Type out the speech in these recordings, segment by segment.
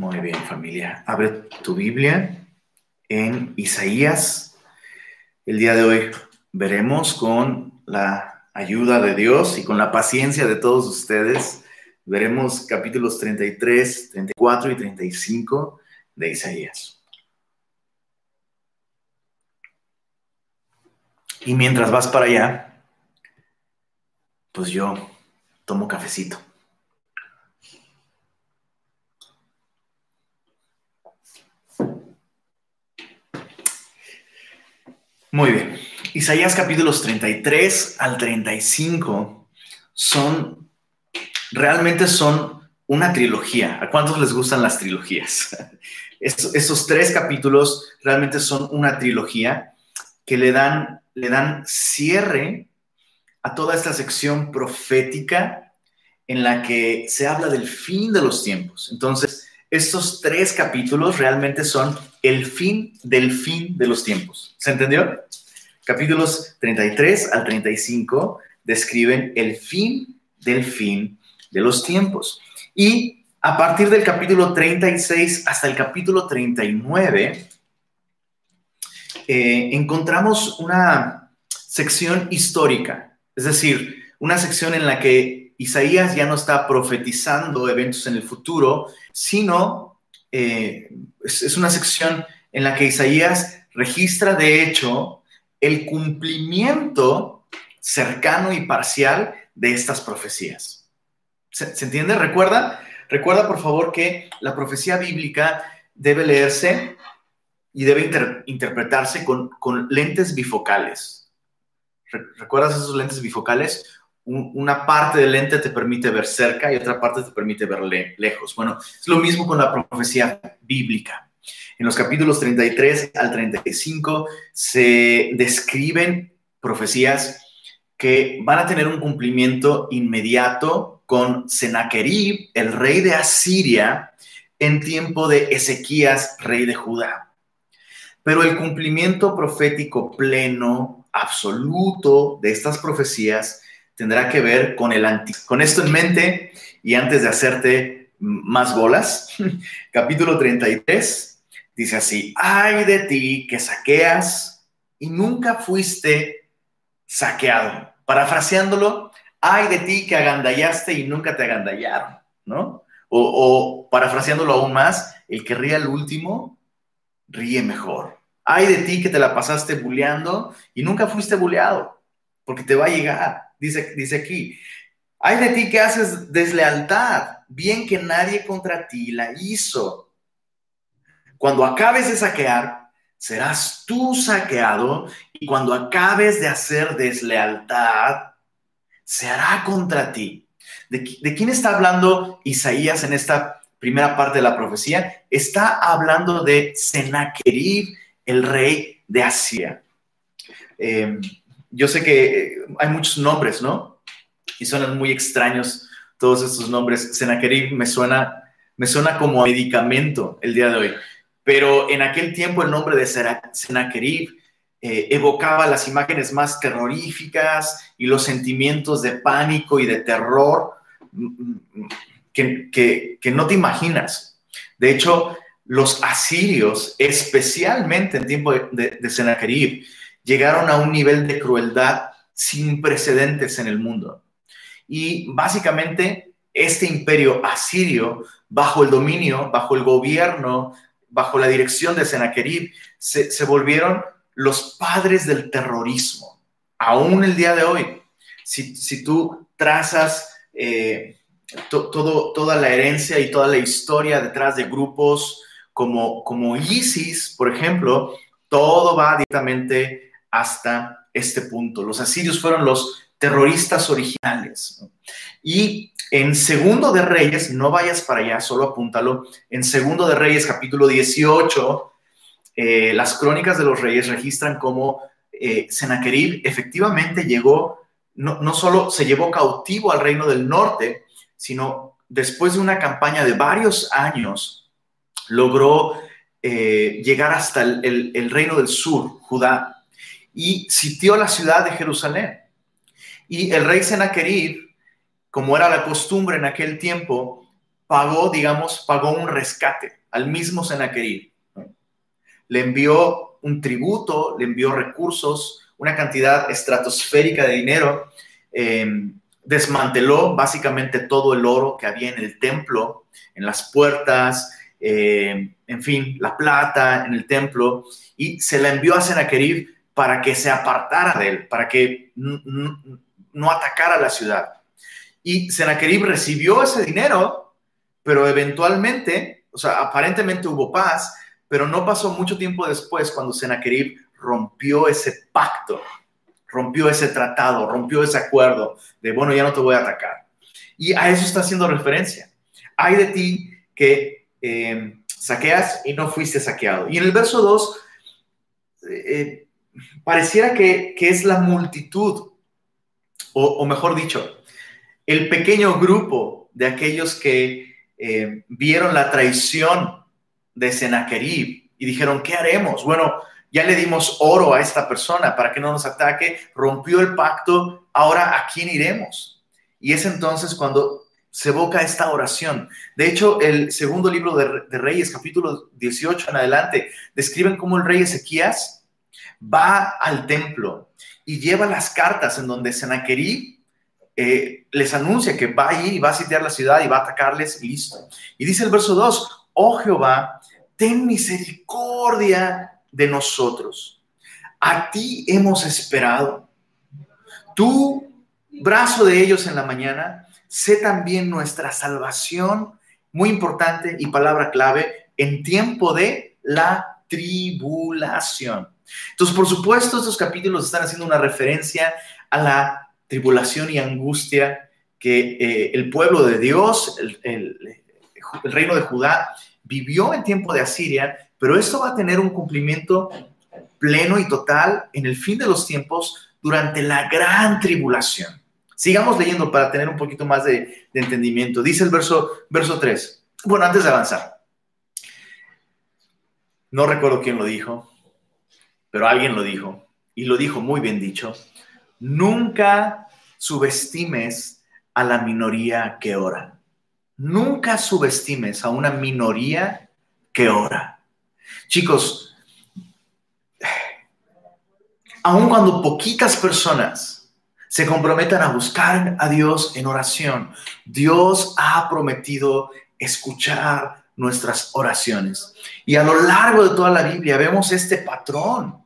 Muy bien, familia. Abre tu Biblia en Isaías. El día de hoy veremos con la ayuda de Dios y con la paciencia de todos ustedes, veremos capítulos 33, 34 y 35 de Isaías. Y mientras vas para allá, pues yo tomo cafecito. Muy bien. Isaías capítulos 33 al 35 son, realmente son una trilogía. ¿A cuántos les gustan las trilogías? Esos, tres capítulos realmente son una trilogía que le dan, le dan cierre a toda esta sección profética en la que se habla del fin de los tiempos. Entonces, estos tres capítulos realmente son el fin del fin de los tiempos. ¿Se entendió? Capítulos 33 al 35 describen el fin del fin de los tiempos. Y a partir del capítulo 36 hasta el capítulo 39, eh, encontramos una sección histórica, es decir, una sección en la que Isaías ya no está profetizando eventos en el futuro, sino eh, es una sección en la que Isaías registra de hecho el cumplimiento cercano y parcial de estas profecías. ¿Se, entiende? ¿Recuerda? Recuerda, por favor, que la profecía bíblica debe leerse y debe interpretarse con, lentes bifocales. ¿Recuerdas esos lentes bifocales? Una parte del lente te permite ver cerca y otra parte te permite ver lejos. Bueno, es lo mismo con la profecía bíblica. En los capítulos 33 al 35 se describen profecías que van a tener un cumplimiento inmediato con Sennacherib, el rey de Asiria, en tiempo de Ezequías, rey de Judá. Pero el cumplimiento profético pleno, absoluto de estas profecías tendrá que ver con el antiguo. Con esto en mente, y antes de hacerte más bolas, capítulo 33, Dice así, ay de ti que saqueas y nunca fuiste saqueado. Parafraseándolo, ay de ti que agandallaste y nunca te agandallaron, ¿no? O, parafraseándolo aún más, el que ríe al último, ríe mejor. Ay de ti que te la pasaste buleando y nunca fuiste buleado, porque te va a llegar, dice, dice aquí. Ay de ti que haces deslealtad, bien que nadie contra ti la hizo cuando acabes de saquear, serás tú saqueado y cuando acabes de hacer deslealtad, se hará contra ti. ¿De, quién está hablando Isaías en esta primera parte de la profecía? Está hablando de Sennacherib, el rey de Asia. Eh, yo sé que hay muchos nombres, ¿no? Y suenan muy extraños todos estos nombres. Sennacherib me suena, me suena como medicamento el día de hoy pero en aquel tiempo el nombre de Sennacherib eh, evocaba las imágenes más terroríficas y los sentimientos de pánico y de terror mm, mm, que, no te imaginas. De hecho, los asirios, especialmente en tiempo de, de Sennacherib, llegaron a un nivel de crueldad sin precedentes en el mundo. Y básicamente este imperio asirio, bajo el dominio, bajo el gobierno bajo la dirección de Sennacherib, se, volvieron los padres del terrorismo. Aún el día de hoy, si, tú trazas eh, todo, toda la herencia y toda la historia detrás de grupos como, como ISIS, por ejemplo, todo va directamente hasta este punto. Los asirios fueron los terroristas originales. Y en Segundo de Reyes, no vayas para allá, solo apúntalo. En Segundo de Reyes, capítulo 18, eh, las crónicas de los reyes registran cómo eh, Sennacherib efectivamente llegó, no, solo se llevó cautivo al reino del norte, sino después de una campaña de varios años, logró eh, llegar hasta el, reino del sur, Judá, y sitió la ciudad de Jerusalén. Y el rey Sennacherib como era la costumbre en aquel tiempo, pagó, digamos, pagó un rescate al mismo Sennacherib. Le envió un tributo, le envió recursos, una cantidad estratosférica de dinero, eh, desmanteló básicamente todo el oro que había en el templo, en las puertas, eh, en fin, la plata en el templo, y se la envió a Sennacherib para que se apartara de él, para que no atacara la ciudad. Y Sennacherib recibió ese dinero, pero eventualmente, o sea, aparentemente hubo paz, pero no pasó mucho tiempo después cuando Sennacherib rompió ese pacto, rompió ese tratado, rompió ese acuerdo de, bueno, ya no te voy a atacar. Y a eso está haciendo referencia. Hay de ti que eh, saqueas y no fuiste saqueado. Y en el verso 2, eh, pareciera que, es la multitud, o, mejor dicho, el pequeño grupo de aquellos que eh, vieron la traición de Sennacherib y dijeron, ¿qué haremos? Bueno, ya le dimos oro a esta persona para que no nos ataque, rompió el pacto, ahora ¿a quién iremos? Y es entonces cuando se evoca esta oración. De hecho, el segundo libro de, Reyes, capítulo 18 en adelante, describen cómo el rey Ezequías va al templo y lleva las cartas en donde Sennacherib eh, les anuncia que va ahí y va a sitiar la ciudad y va a atacarles y listo. Y dice el verso 2, oh Jehová, ten misericordia de nosotros. A ti hemos esperado. Tu brazo de ellos en la mañana, sé también nuestra salvación, muy importante y palabra clave, en tiempo de la tribulación. Entonces, por supuesto, estos capítulos están haciendo una referencia a la tribulación y angustia que eh, el pueblo de Dios, el, reino de Judá, vivió en tiempo de Asiria pero esto va a tener un cumplimiento pleno y total en el fin de los tiempos durante la gran tribulación. Sigamos leyendo para tener un poquito más de, entendimiento. Dice el verso, verso 3. Bueno, antes de avanzar. No recuerdo quién lo dijo, pero alguien lo dijo, y lo dijo muy bien dicho. Nunca subestimes a la minoría que ora. Nunca subestimes a una minoría que ora. Chicos, aun cuando poquitas personas se comprometan a buscar a Dios en oración, Dios ha prometido escuchar nuestras oraciones. Y a lo largo de toda la Biblia vemos este patrón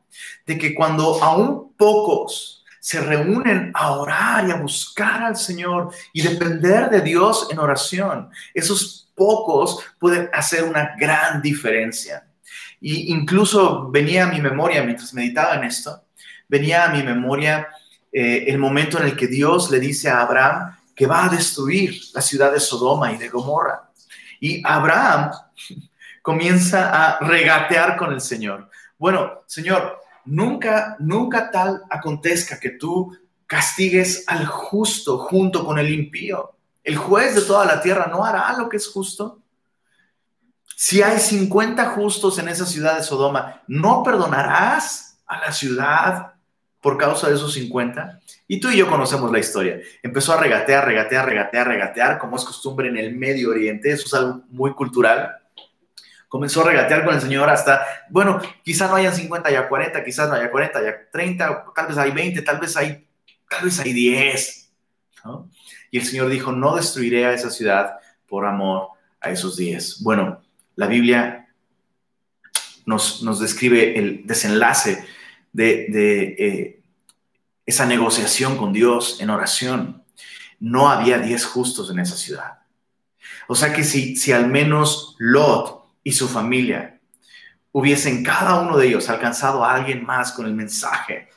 de que cuando aún pocos se reúnen a orar y a buscar al Señor y depender de Dios en oración, esos pocos pueden hacer una gran diferencia. Y incluso venía a mi memoria, mientras meditaba en esto, venía a mi memoria eh, el momento en el que Dios le dice a Abraham que va a destruir la ciudad de Sodoma y de Gomorra. Y Abraham comienza a regatear con el Señor. Bueno, Señor, nunca, nunca tal acontezca que tú castigues al justo junto con el impío. El juez de toda la tierra no hará lo que es justo. Si hay 50 justos en esa ciudad de Sodoma, ¿no perdonarás a la ciudad por causa de esos 50? Y tú y yo conocemos la historia. Empezó a regatear, regatear, regatear, regatear, como es costumbre en el Medio Oriente. Eso es algo muy cultural. Comenzó a regatear con el Señor hasta, bueno, quizás no hayan 50, ya 40, quizás no haya 40, ya 30, tal vez hay 20, tal vez hay, tal vez hay 10. Y el Señor dijo, no destruiré a esa ciudad por amor a esos 10. Bueno, la Biblia nos, describe el desenlace de, eh, esa negociación con Dios en oración. No había diez justos en esa ciudad. O sea que si, si al menos Lot y su familia hubiesen cada uno de ellos alcanzado a alguien más con el mensaje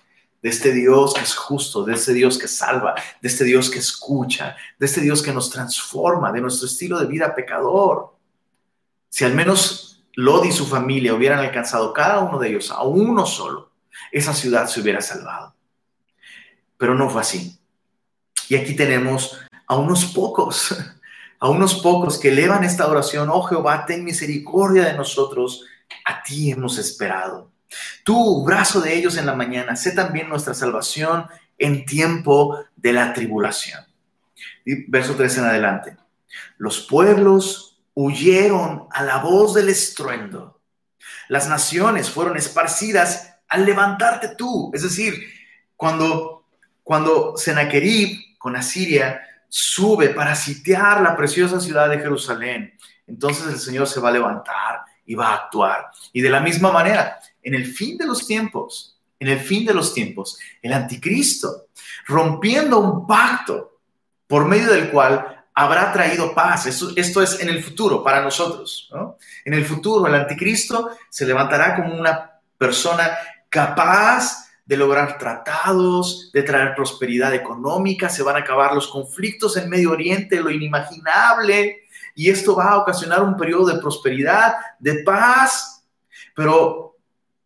de este Dios que es justo, de este Dios que salva, de este Dios que escucha, de este Dios que nos transforma, de nuestro estilo de vida pecador, si al menos Lot y su familia hubieran alcanzado cada uno de ellos a uno solo, esa ciudad se hubiera salvado. Pero no fue así. Y aquí tenemos a unos pocos, a unos pocos que elevan esta oración, oh Jehová, ten misericordia de nosotros, a ti hemos esperado. Tú, brazo de ellos en la mañana, sé también nuestra salvación en tiempo de la tribulación. verso 3 en adelante. Los pueblos huyeron a la voz del estruendo. Las naciones fueron esparcidas al levantarte tú. Es decir, cuando, cuando Sennacherib con Asiria sube para sitiar la preciosa ciudad de Jerusalén, entonces el Señor se va a levantar y va a actuar. Y de la misma manera, en el fin de los tiempos, en el fin de los tiempos, el anticristo, rompiendo un pacto por medio del cual habrá traído paz. Esto, es en el futuro para nosotros. En el futuro, el anticristo se levantará como una persona capaz de lograr tratados, de traer prosperidad económica, se van a acabar los conflictos en Medio Oriente, lo inimaginable, y esto va a ocasionar un periodo de prosperidad, de paz, pero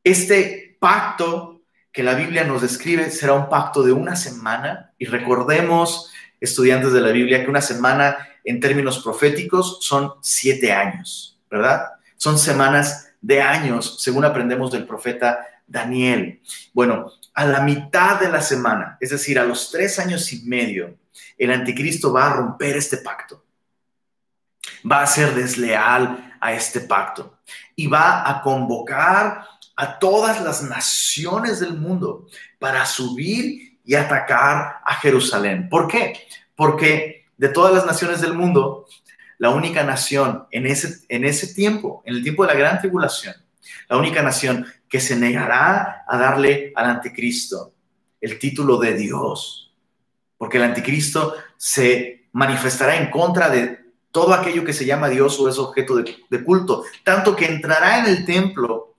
este pacto que la Biblia nos describe será un pacto de una semana, y recordemos, estudiantes de la Biblia, que una semana en términos proféticos son siete años, ¿verdad? Son semanas de años, según aprendemos del profeta Daniel. Bueno, a la mitad de la semana, es decir, a los tres años y medio, el anticristo va a romper este pacto. Va a ser desleal a este pacto y va a convocar a todas las naciones del mundo para subir y atacar a Jerusalén. ¿Por qué? Porque de todas las naciones del mundo, la única nación en ese, en ese tiempo, en el tiempo de la gran tribulación, la única nación que se negará a darle al anticristo el título de Dios, porque el anticristo se manifestará en contra de todo aquello que se llama Dios o es objeto de, culto, tanto que entrará en el templo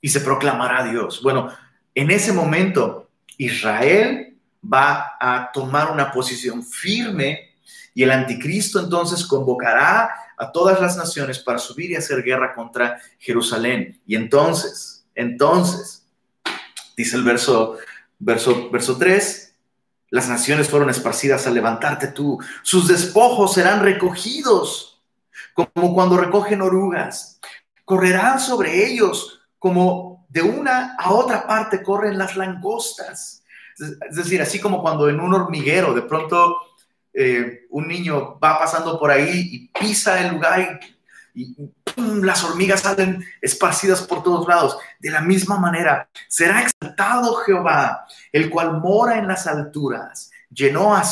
y se proclamará Dios. Bueno, en ese momento Israel va a tomar una posición firme y el anticristo entonces convocará a todas las naciones para subir y hacer guerra contra Jerusalén. Y entonces, entonces, dice el verso, verso, verso 3, las naciones fueron esparcidas al levantarte tú, sus despojos serán recogidos como cuando recogen orugas, correrán sobre ellos como de una a otra parte corren las langostas. Es decir, así como cuando en un hormiguero de pronto eh, un niño va pasando por ahí y pisa el lugar y, las hormigas salen esparcidas por todos lados. De la misma manera, será exaltado Jehová, el cual mora en las alturas, llenó a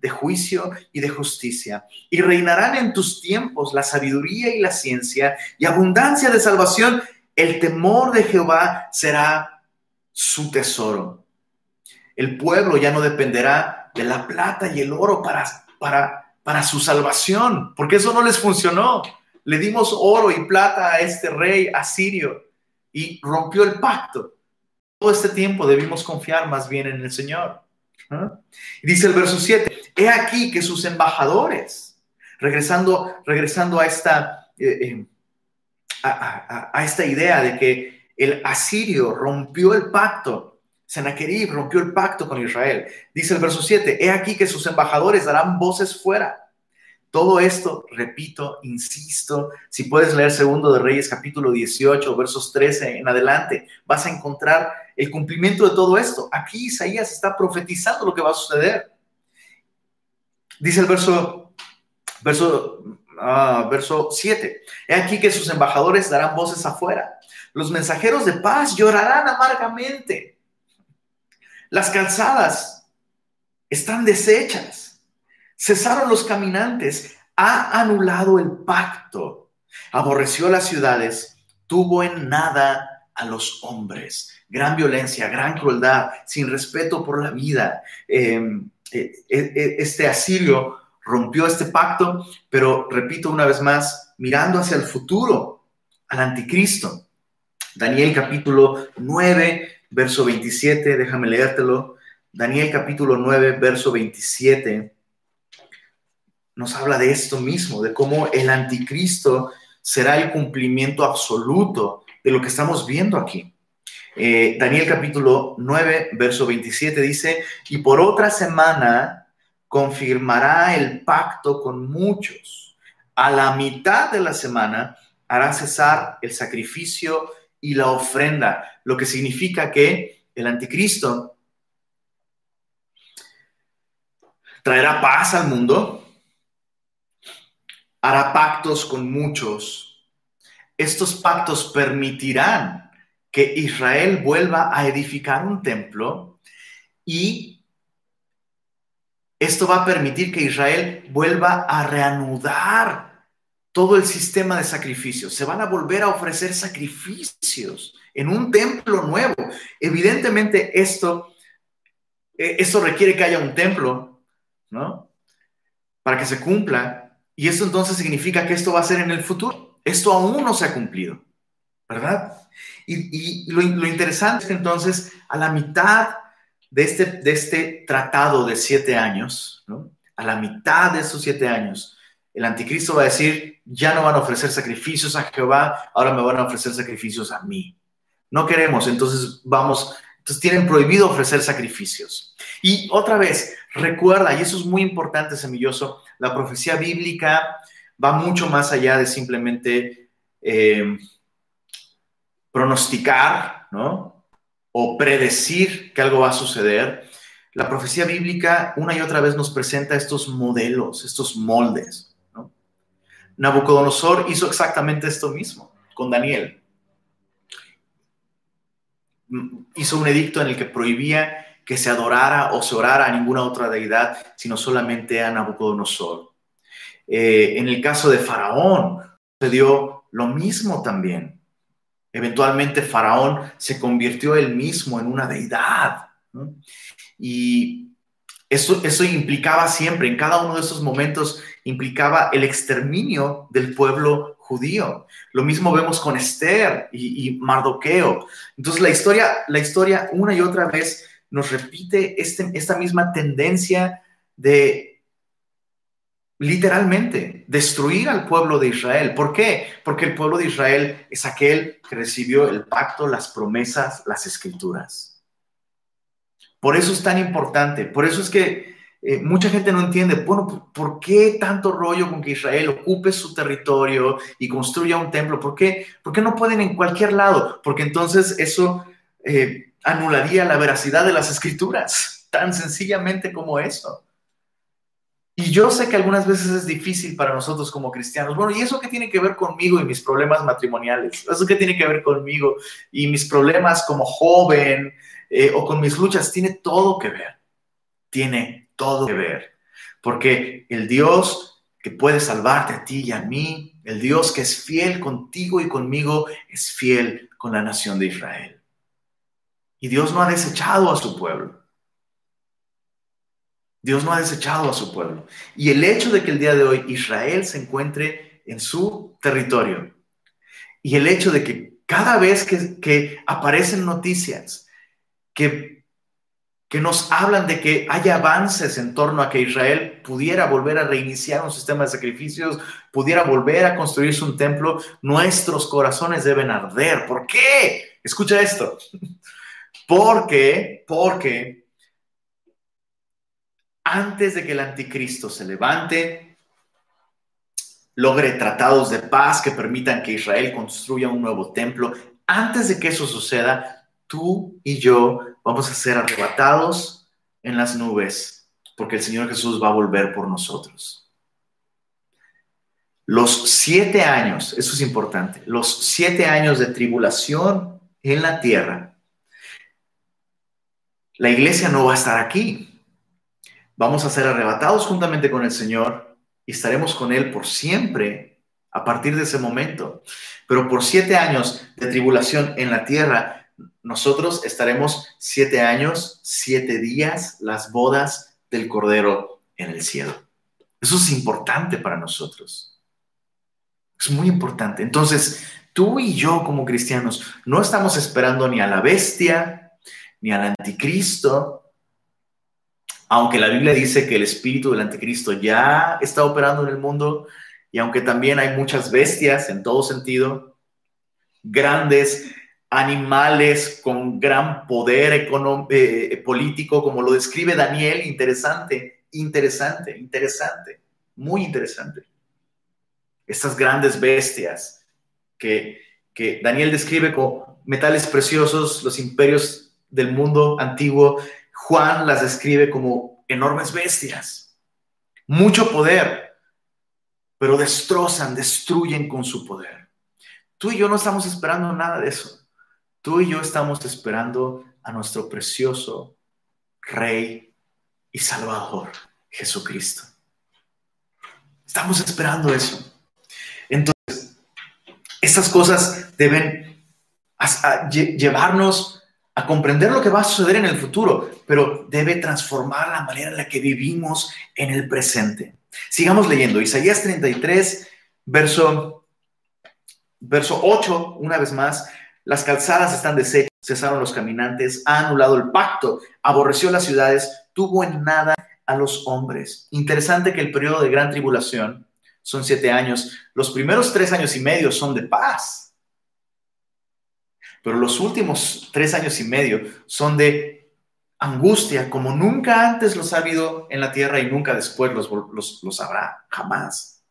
de juicio y de justicia, y reinarán en tus tiempos la sabiduría y la ciencia y abundancia de salvación. El temor de Jehová será su tesoro. El pueblo ya no dependerá de la plata y el oro para, para, para su salvación, porque eso no les funcionó. Le dimos oro y plata a este rey asirio y rompió el pacto. Todo este tiempo debimos confiar más bien en el Señor. dice el verso 7, he aquí que sus embajadores, regresando, regresando a esta, eh, eh, a esta idea de que el asirio rompió el pacto Sennacherib rompió el pacto con Israel. Dice el verso 7, he aquí que sus embajadores darán voces fuera. Todo esto, repito, insisto, si puedes leer Segundo de Reyes capítulo 18, versos 13 en adelante, vas a encontrar el cumplimiento de todo esto. Aquí Isaías está profetizando lo que va a suceder. Dice el verso, verso, ah, verso 7, he aquí que sus embajadores darán voces afuera. Los mensajeros de paz llorarán amargamente las calzadas están deshechas. Cesaron los caminantes. Ha anulado el pacto. Aborreció las ciudades. Tuvo en nada a los hombres. Gran violencia, gran crueldad, sin respeto por la vida. Em, eh, eh, eh, este asirio rompió este pacto, pero repito una vez más, mirando hacia el futuro, al anticristo. Daniel capítulo 9, verso 27, déjame leértelo. Daniel capítulo 9, verso 27, nos habla de esto mismo, de cómo el anticristo será el cumplimiento absoluto de lo que estamos viendo aquí. Eh, Daniel capítulo 9, verso 27 dice, y por otra semana confirmará el pacto con muchos. A la mitad de la semana hará cesar el sacrificio y la ofrenda, lo que significa que el anticristo traerá paz al mundo, hará pactos con muchos. Estos pactos permitirán que Israel vuelva a edificar un templo y esto va a permitir que Israel vuelva a reanudar todo el sistema de sacrificios. Se van a volver a ofrecer sacrificios en un templo nuevo. Evidentemente esto, eh, esto requiere que haya un templo, ¿no? Para que se cumpla. Y esto entonces significa que esto va a ser en el futuro. Esto aún no se ha cumplido, ¿verdad? Y, lo, interesante es que entonces a la mitad de este, de este tratado de siete años, ¿no? a la mitad de esos siete años, el anticristo va a decir, ya no van a ofrecer sacrificios a Jehová, ahora me van a ofrecer sacrificios a mí. No queremos, entonces vamos, entonces tienen prohibido ofrecer sacrificios. Y otra vez, recuerda, y eso es muy importante, semilloso, la profecía bíblica va mucho más allá de simplemente eh, pronosticar, ¿no? O predecir que algo va a suceder. La profecía bíblica una y otra vez nos presenta estos modelos, estos moldes. ¿No? Nabucodonosor hizo exactamente esto mismo con Daniel hizo un edicto en el que prohibía que se adorara o se orara a ninguna otra deidad, sino solamente a Nabucodonosor. Eh, en el caso de Faraón, sucedió lo mismo también. Eventualmente Faraón se convirtió él mismo en una deidad. Y eso, eso implicaba siempre, en cada uno de esos momentos, implicaba el exterminio del pueblo judío. Lo mismo vemos con Esther y, Mardoqueo. Entonces la historia, la historia una y otra vez nos repite este, esta misma tendencia de literalmente destruir al pueblo de Israel. ¿Por qué? Porque el pueblo de Israel es aquel que recibió el pacto, las promesas, las escrituras. Por eso es tan importante, por eso es que eh, mucha gente no entiende, bueno, ¿por qué tanto rollo con que Israel ocupe su territorio y construya un templo? ¿Por qué, ¿Por qué no pueden en cualquier lado? Porque entonces eso eh, anularía la veracidad de las escrituras, tan sencillamente como eso. Y yo sé que algunas veces es difícil para nosotros como cristianos. Bueno, ¿y eso qué tiene que ver conmigo y mis problemas matrimoniales? ¿Eso qué tiene que ver conmigo y mis problemas como joven eh, o con mis luchas? Tiene todo que ver. Tiene todo que ver. Porque el Dios que puede salvarte a ti y a mí, el Dios que es fiel contigo y conmigo, es fiel con la nación de Israel. Y Dios no ha desechado a su pueblo. Dios no ha desechado a su pueblo. Y el hecho de que el día de hoy Israel se encuentre en su territorio y el hecho de que cada vez que, que aparecen noticias que que nos hablan de que haya avances en torno a que Israel pudiera volver a reiniciar un sistema de sacrificios, pudiera volver a construirse un templo, nuestros corazones deben arder. ¿Por qué? Escucha esto. Porque, porque antes de que el anticristo se levante, logre tratados de paz que permitan que Israel construya un nuevo templo, antes de que eso suceda, tú y yo vamos a ser arrebatados en las nubes, porque el Señor Jesús va a volver por nosotros. Los siete años, eso es importante, los siete años de tribulación en la tierra, la iglesia no va a estar aquí. Vamos a ser arrebatados juntamente con el Señor y estaremos con Él por siempre a partir de ese momento. Pero por siete años de tribulación en la tierra, nosotros estaremos siete años, siete días, las bodas del Cordero en el cielo. Eso es importante para nosotros. Es muy importante. Entonces, tú y yo como cristianos no estamos esperando ni a la bestia, ni al anticristo, aunque la Biblia dice que el espíritu del anticristo ya está operando en el mundo y aunque también hay muchas bestias en todo sentido, grandes, animales con gran poder eh, político, como lo describe Daniel, interesante, interesante, interesante, muy interesante. Estas grandes bestias que, que Daniel describe como metales preciosos, los imperios del mundo antiguo, Juan las describe como enormes bestias, mucho poder, pero destrozan, destruyen con su poder. Tú y yo no estamos esperando nada de eso. Tú y yo estamos esperando a nuestro precioso Rey y Salvador, Jesucristo. Estamos esperando eso. Entonces, estas cosas deben llevarnos a comprender lo que va a suceder en el futuro, pero debe transformar la manera en la que vivimos en el presente. Sigamos leyendo. Isaías 33, verso, verso 8, una vez más. Las calzadas están deshechas, cesaron los caminantes, ha anulado el pacto, aborreció las ciudades, tuvo en nada a los hombres. Interesante que el periodo de gran tribulación son siete años. Los primeros tres años y medio son de paz. Pero los últimos tres años y medio son de angustia, como nunca antes los ha habido en la tierra y nunca después los, los, los habrá, jamás.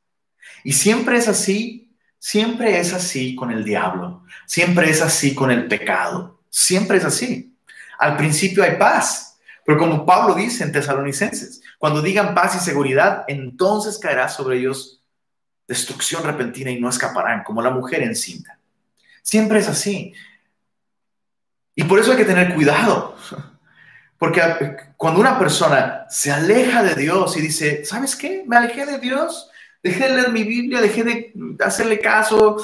Y siempre es así, siempre es así con el diablo, siempre es así con el pecado, siempre es así. Al principio hay paz, pero como Pablo dice en Tesalonicenses, cuando digan paz y seguridad, entonces caerá sobre ellos destrucción repentina y no escaparán, como la mujer encinta. Siempre es así. Y por eso hay que tener cuidado. Porque cuando una persona se aleja de Dios y dice, ¿sabes qué? Me alejé de Dios, dejé de leer mi Biblia, dejé de hacerle caso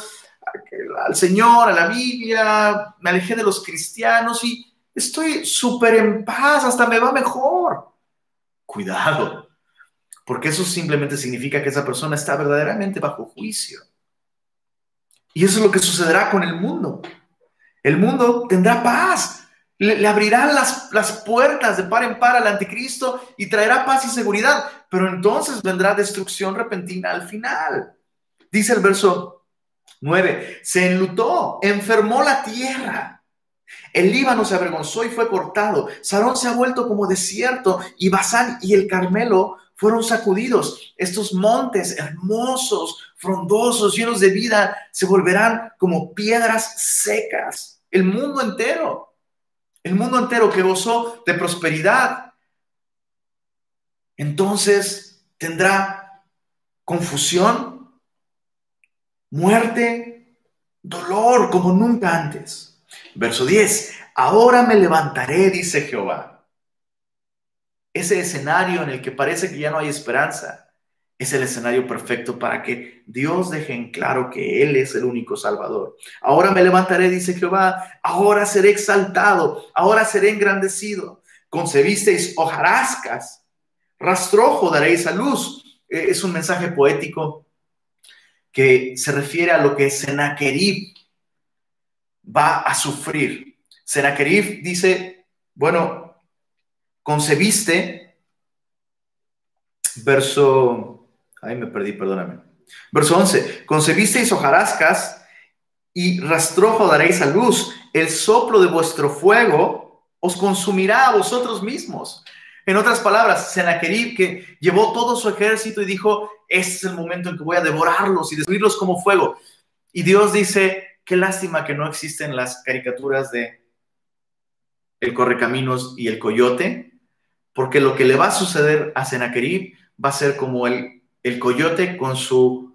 al Señor, a la Biblia, me alejé de los cristianos y estoy súper en paz, hasta me va mejor. Cuidado, porque eso simplemente significa que esa persona está verdaderamente bajo juicio. Y eso es lo que sucederá con el mundo. El mundo tendrá paz, le, abrirán las, las puertas de par en par al anticristo y traerá paz y seguridad, pero entonces vendrá destrucción repentina al final. Dice el verso 9, se enlutó, enfermó la tierra. El Líbano se avergonzó y fue cortado. Sarón se ha vuelto como desierto y Basán y el Carmelo fueron sacudidos. Estos montes hermosos, frondosos, llenos de vida, se volverán como piedras secas. El mundo entero el mundo entero que gozó de prosperidad, entonces tendrá confusión, muerte, dolor como nunca antes. Verso 10, ahora me levantaré, dice Jehová. Ese escenario en el que parece que ya no hay esperanza es el escenario perfecto para que Dios deje en claro que Él es el único Salvador. Ahora me levantaré, dice Jehová, ahora seré exaltado, ahora seré engrandecido. Concebisteis hojarascas, rastrojo daréis a luz. Eh, es un mensaje poético que se refiere a lo que Senaquerib va a sufrir. Senaquerib dice, bueno, concebiste, verso Ahí me perdí, perdóname. Verso 11. Concebisteis hojarascas y rastrojo daréis a luz. El soplo de vuestro fuego os consumirá a vosotros mismos. En otras palabras, Senaquerib que llevó todo su ejército y dijo, este es el momento en que voy a devorarlos y destruirlos como fuego. Y Dios dice, qué lástima que no existen las caricaturas de el correcaminos y el coyote, porque lo que le va a suceder a Senaquerib va a ser como el el coyote con su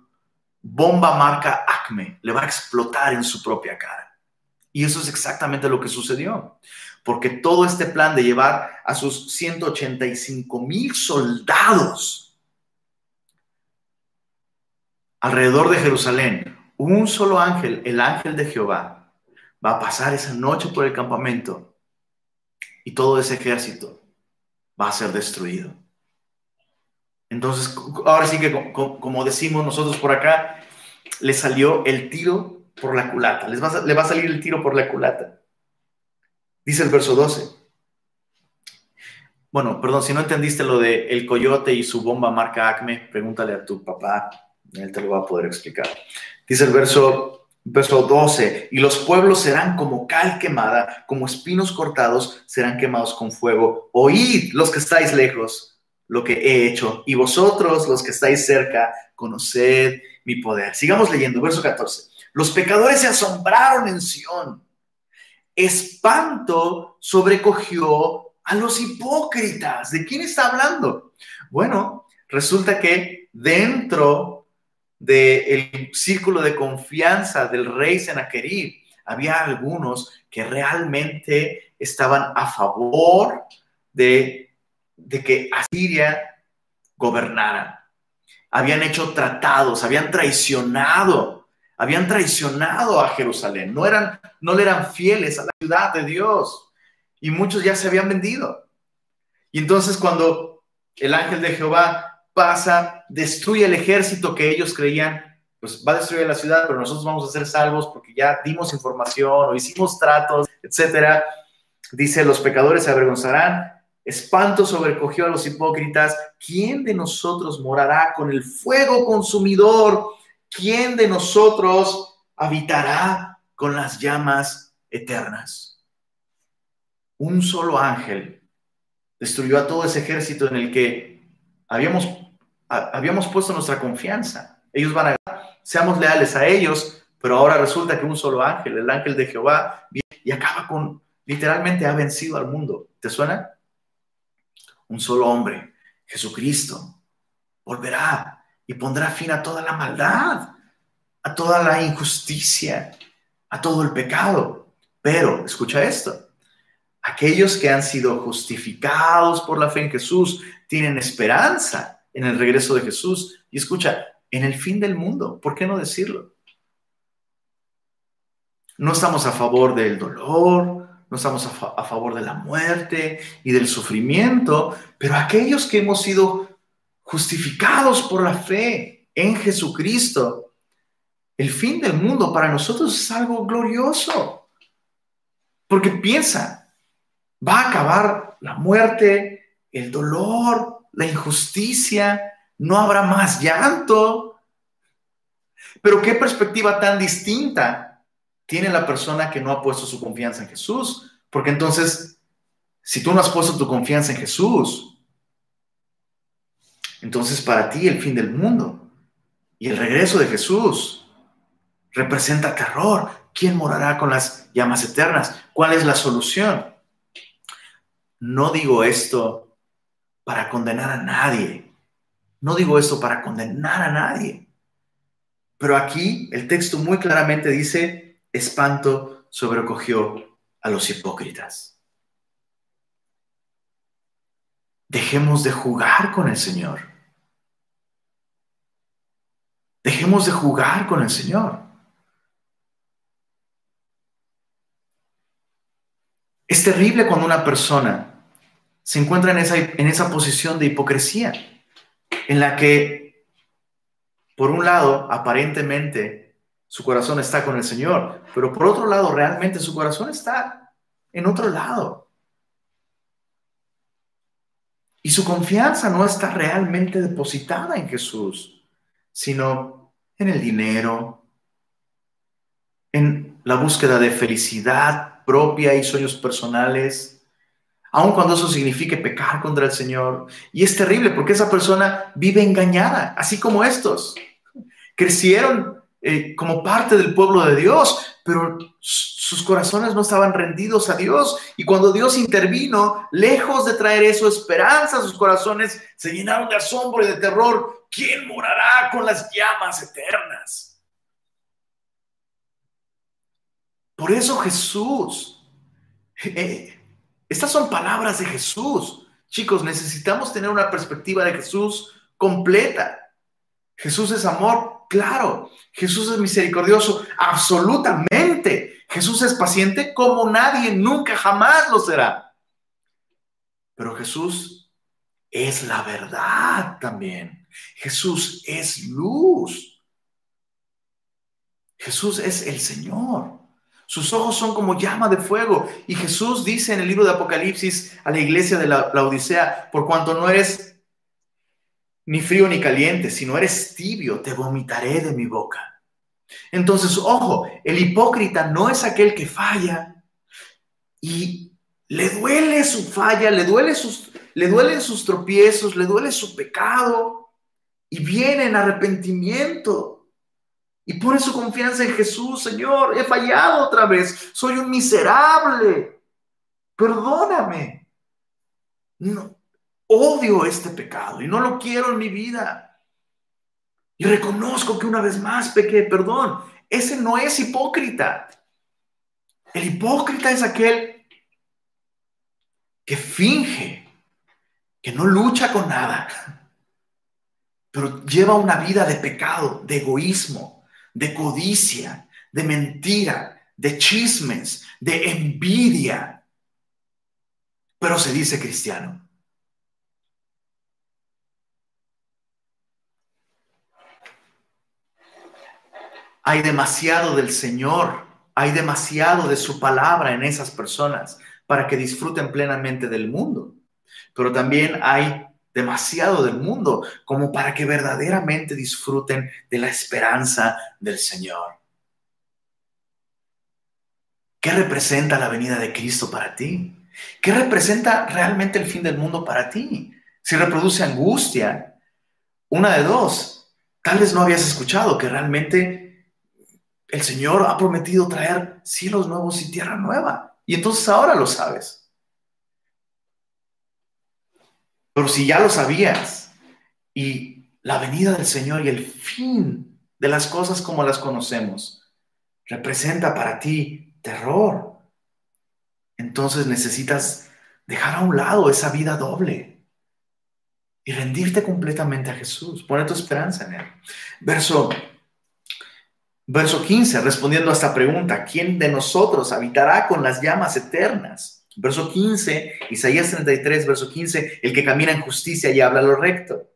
bomba marca Acme le va a explotar en su propia cara. Y eso es exactamente lo que sucedió. Porque todo este plan de llevar a sus 185 mil soldados alrededor de Jerusalén, un solo ángel, el ángel de Jehová, va a pasar esa noche por el campamento y todo ese ejército va a ser destruido. Entonces, ahora sí que, como decimos nosotros por acá, le salió el tiro por la culata. Les va le va a salir el tiro por la culata. Dice el verso 12. Bueno, perdón, si no entendiste lo de el coyote y su bomba marca Acme, pregúntale a tu papá, él te lo va a poder explicar. Dice el verso, verso 12, y los pueblos serán como cal quemada, como espinos cortados serán quemados con fuego. Oíd los que estáis lejos, lo que he hecho, y vosotros, los que estáis cerca, conoced mi poder. Sigamos leyendo, verso 14. Los pecadores se asombraron en Sión. Espanto sobrecogió a los hipócritas. ¿De quién está hablando? Bueno, resulta que dentro del círculo de confianza del rey Sennacherib, había algunos que realmente estaban a favor de, de que Asiria gobernara. Habían hecho tratados, habían traicionado, habían traicionado a Jerusalén, no, eran, no le eran fieles a la ciudad de Dios y muchos ya se habían vendido. Y entonces cuando el ángel de Jehová pasa, destruye el ejército que ellos creían, pues va a destruir la ciudad, pero nosotros vamos a ser salvos porque ya dimos información o hicimos tratos, etcétera. Dice, los pecadores se avergonzarán, espanto sobrecogió a los hipócritas, ¿quién de nosotros morará con el fuego consumidor? ¿Quién de nosotros habitará con las llamas eternas? Un solo ángel destruyó a todo ese ejército en el que habíamos, habíamos puesto nuestra confianza. Ellos van a, seamos leales a ellos, pero ahora resulta que un solo ángel, el ángel de Jehová, y acaba con, literalmente ha vencido al mundo. ¿Te suena? Un solo hombre, Jesucristo, volverá y pondrá fin a toda la maldad, a toda la injusticia, a todo el pecado. Pero, escucha esto, Aquellos que han sido justificados por la fe en Jesús tienen esperanza en el regreso de Jesús. Y escucha, en el fin del mundo, ¿por qué no decirlo? No estamos a favor del dolor, no estamos a, favor de la muerte y del sufrimiento, pero aquellos que hemos sido justificados por la fe en Jesucristo, el fin del mundo para nosotros es algo glorioso. Porque piensa, Va a acabar la muerte, el dolor, la injusticia, no habrá más llanto. Pero qué perspectiva tan distinta tiene la persona que no ha puesto su confianza en Jesús. Porque entonces, si tú no has puesto tu confianza en Jesús, entonces para ti el fin del mundo y el regreso de Jesús representa terror. ¿Quién morará con las llamas eternas? ¿Cuál es la solución? No digo esto para condenar a nadie. No digo esto para condenar a nadie. Pero aquí el texto muy claramente dice, espanto sobrecogió a los hipócritas. Dejemos de jugar con el Señor. Dejemos de jugar con el Señor. Es terrible cuando una persona se encuentra en esa, en esa posición de hipocresía, en la que, por un lado, aparentemente su corazón está con el Señor, pero por otro lado, realmente su corazón está en otro lado. Y su confianza no está realmente depositada en Jesús, sino en el dinero, en la búsqueda de felicidad propia y sueños personales, aun cuando eso signifique pecar contra el Señor. Y es terrible porque esa persona vive engañada, así como estos. Crecieron eh, como parte del pueblo de Dios, pero sus corazones no estaban rendidos a Dios. Y cuando Dios intervino, lejos de traer eso esperanza, sus corazones se llenaron de asombro y de terror. ¿Quién morará con las llamas eternas? Por eso Jesús eh, estas son palabras de Jesús. Chicos, necesitamos tener una perspectiva de Jesús completa. Jesús es amor, claro. Jesús es misericordioso, absolutamente. Jesús es paciente como nadie, nunca, jamás lo será. Pero Jesús es la verdad también. Jesús es luz. Jesús es el Señor. Sus ojos son como llama de fuego. Y Jesús dice en el libro de Apocalipsis a la iglesia de la, Odisea, por cuanto no eres ni frío ni caliente, sino eres tibio, te vomitaré de mi boca. Entonces, ojo, el hipócrita no es aquel que falla y le duele su falla, le duele sus, le duelen sus tropiezos, le duele su pecado y viene en arrepentimiento y pone su confianza en Jesús, Señor, he fallado otra vez, soy un miserable, perdóname. No, odio este pecado y no lo quiero en mi vida. Y reconozco que una vez más pequé, perdón. Ese no es hipócrita. El hipócrita es aquel que finge, que no lucha con nada, pero lleva una vida de pecado, de egoísmo, de codicia, de mentira, de chismes, de envidia, pero se dice cristiano. Hay demasiado del Señor, hay demasiado de su palabra en esas personas para que disfruten plenamente del mundo. Pero también hay demasiado del mundo como para que verdaderamente disfruten de la esperanza del Señor. ¿Qué representa la venida de Cristo para ti? ¿Qué representa realmente el fin del mundo para ti? Si reproduce angustia, una de dos, tal vez no habías escuchado que realmente el Señor ha prometido traer cielos nuevos y tierra nueva. Y entonces ahora lo sabes. Pero si ya lo sabías y la venida del Señor y el fin de las cosas como las conocemos representa para ti terror. Entonces necesitas dejar a un lado esa vida doble y rendirte completamente a Jesús. Poner tu esperanza en Él. Verso, verso 15, respondiendo a esta pregunta, ¿quién de nosotros habitará con las llamas eternas? Verso 15, Isaías 33, verso 15, el que camina en justicia y habla lo recto.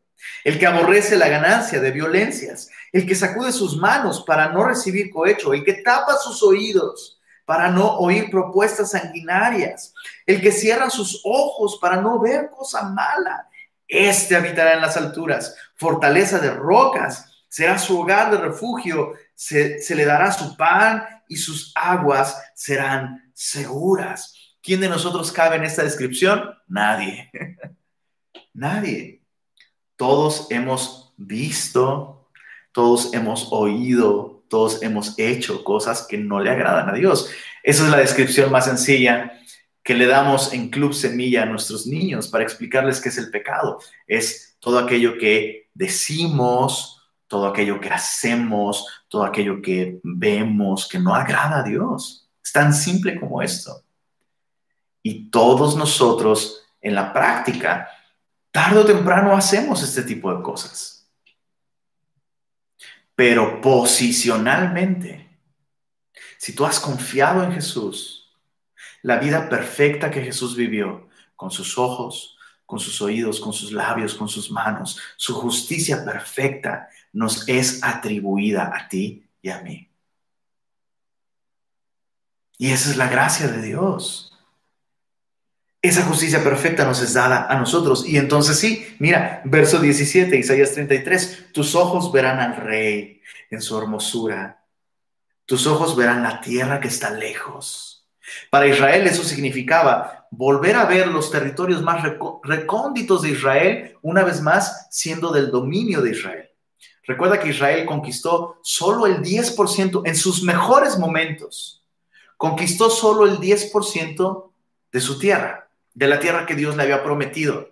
El que aborrece la ganancia de violencias, el que sacude sus manos para no recibir cohecho, el que tapa sus oídos para no oír propuestas sanguinarias, el que cierra sus ojos para no ver cosa mala. Este habitará en las alturas, fortaleza de rocas, será su hogar de refugio, se, le dará su pan y sus aguas serán seguras. ¿Quién de nosotros cabe en esta descripción? Nadie. Nadie. Todos hemos visto, todos hemos oído todos hemos hecho cosas que no le agradan a Dios. Esa es la descripción más sencilla que le damos en Club Semilla a nuestros niños para explicarles qué es el pecado. Es todo aquello que decimos, todo aquello que hacemos, todo aquello que vemos que no agrada a Dios. Es tan simple como esto. Y todos nosotros en la práctica, tarde o temprano hacemos este tipo de cosas. Pero posicionalmente, si tú has confiado en Jesús, la vida perfecta que Jesús vivió, con sus ojos, con sus oídos, con sus labios, con sus manos, su justicia perfecta nos es atribuida a ti y a mí. Y esa es la gracia de Dios. Esa justicia perfecta nos es dada a nosotros. Y entonces sí, mira, verso 17, Isaías 33, tus ojos verán al rey en su hermosura. Tus ojos verán la tierra que está lejos. Para Israel eso significaba volver a ver los territorios más recónditos de Israel, una vez más siendo del dominio de Israel. Recuerda que Israel conquistó solo el 10% en sus mejores momentos. Conquistó solo el 10% de su tierra de la tierra que Dios le había prometido.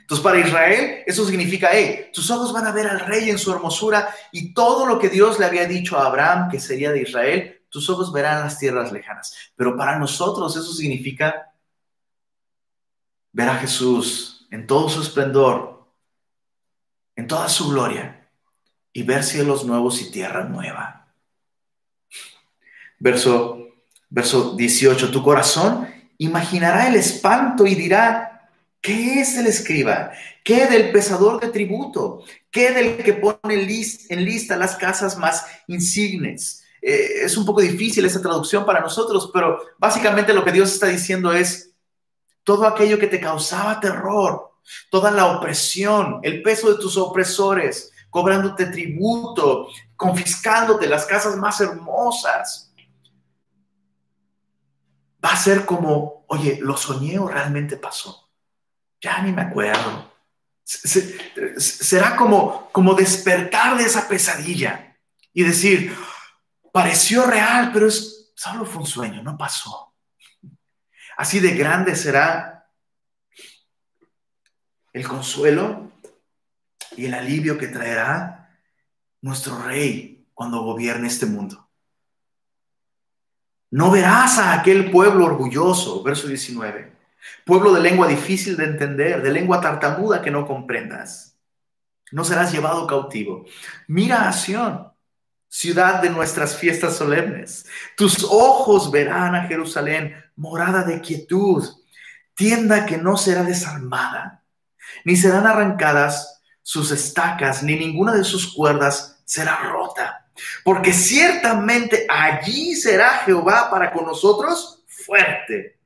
Entonces, para Israel, eso significa, hey, tus ojos van a ver al rey en su hermosura y todo lo que Dios le había dicho a Abraham que sería de Israel, tus ojos verán las tierras lejanas. Pero para nosotros eso significa ver a Jesús en todo su esplendor, en toda su gloria y ver cielos nuevos y tierra nueva. Verso, verso 18, tu corazón imaginará el espanto y dirá, ¿qué es el escriba? ¿Qué del pesador de tributo? ¿Qué del que pone en lista las casas más insignes? Eh, es un poco difícil esa traducción para nosotros, pero básicamente lo que Dios está diciendo es todo aquello que te causaba terror, toda la opresión, el peso de tus opresores, cobrándote tributo, confiscándote las casas más hermosas, va a ser como, oye, lo soñé o realmente pasó. Ya ni me acuerdo. Será como, como despertar de esa pesadilla y decir, pareció real, pero es, solo fue un sueño, no pasó. Así de grande será el consuelo y el alivio que traerá nuestro rey cuando gobierne este mundo. No verás a aquel pueblo orgulloso, verso 19, pueblo de lengua difícil de entender, de lengua tartamuda que no comprendas. No serás llevado cautivo. Mira a Sión, ciudad de nuestras fiestas solemnes. Tus ojos verán a Jerusalén, morada de quietud, tienda que no será desarmada, ni serán arrancadas sus estacas, ni ninguna de sus cuerdas será rota porque ciertamente allí será Jehová para con nosotros fuerte,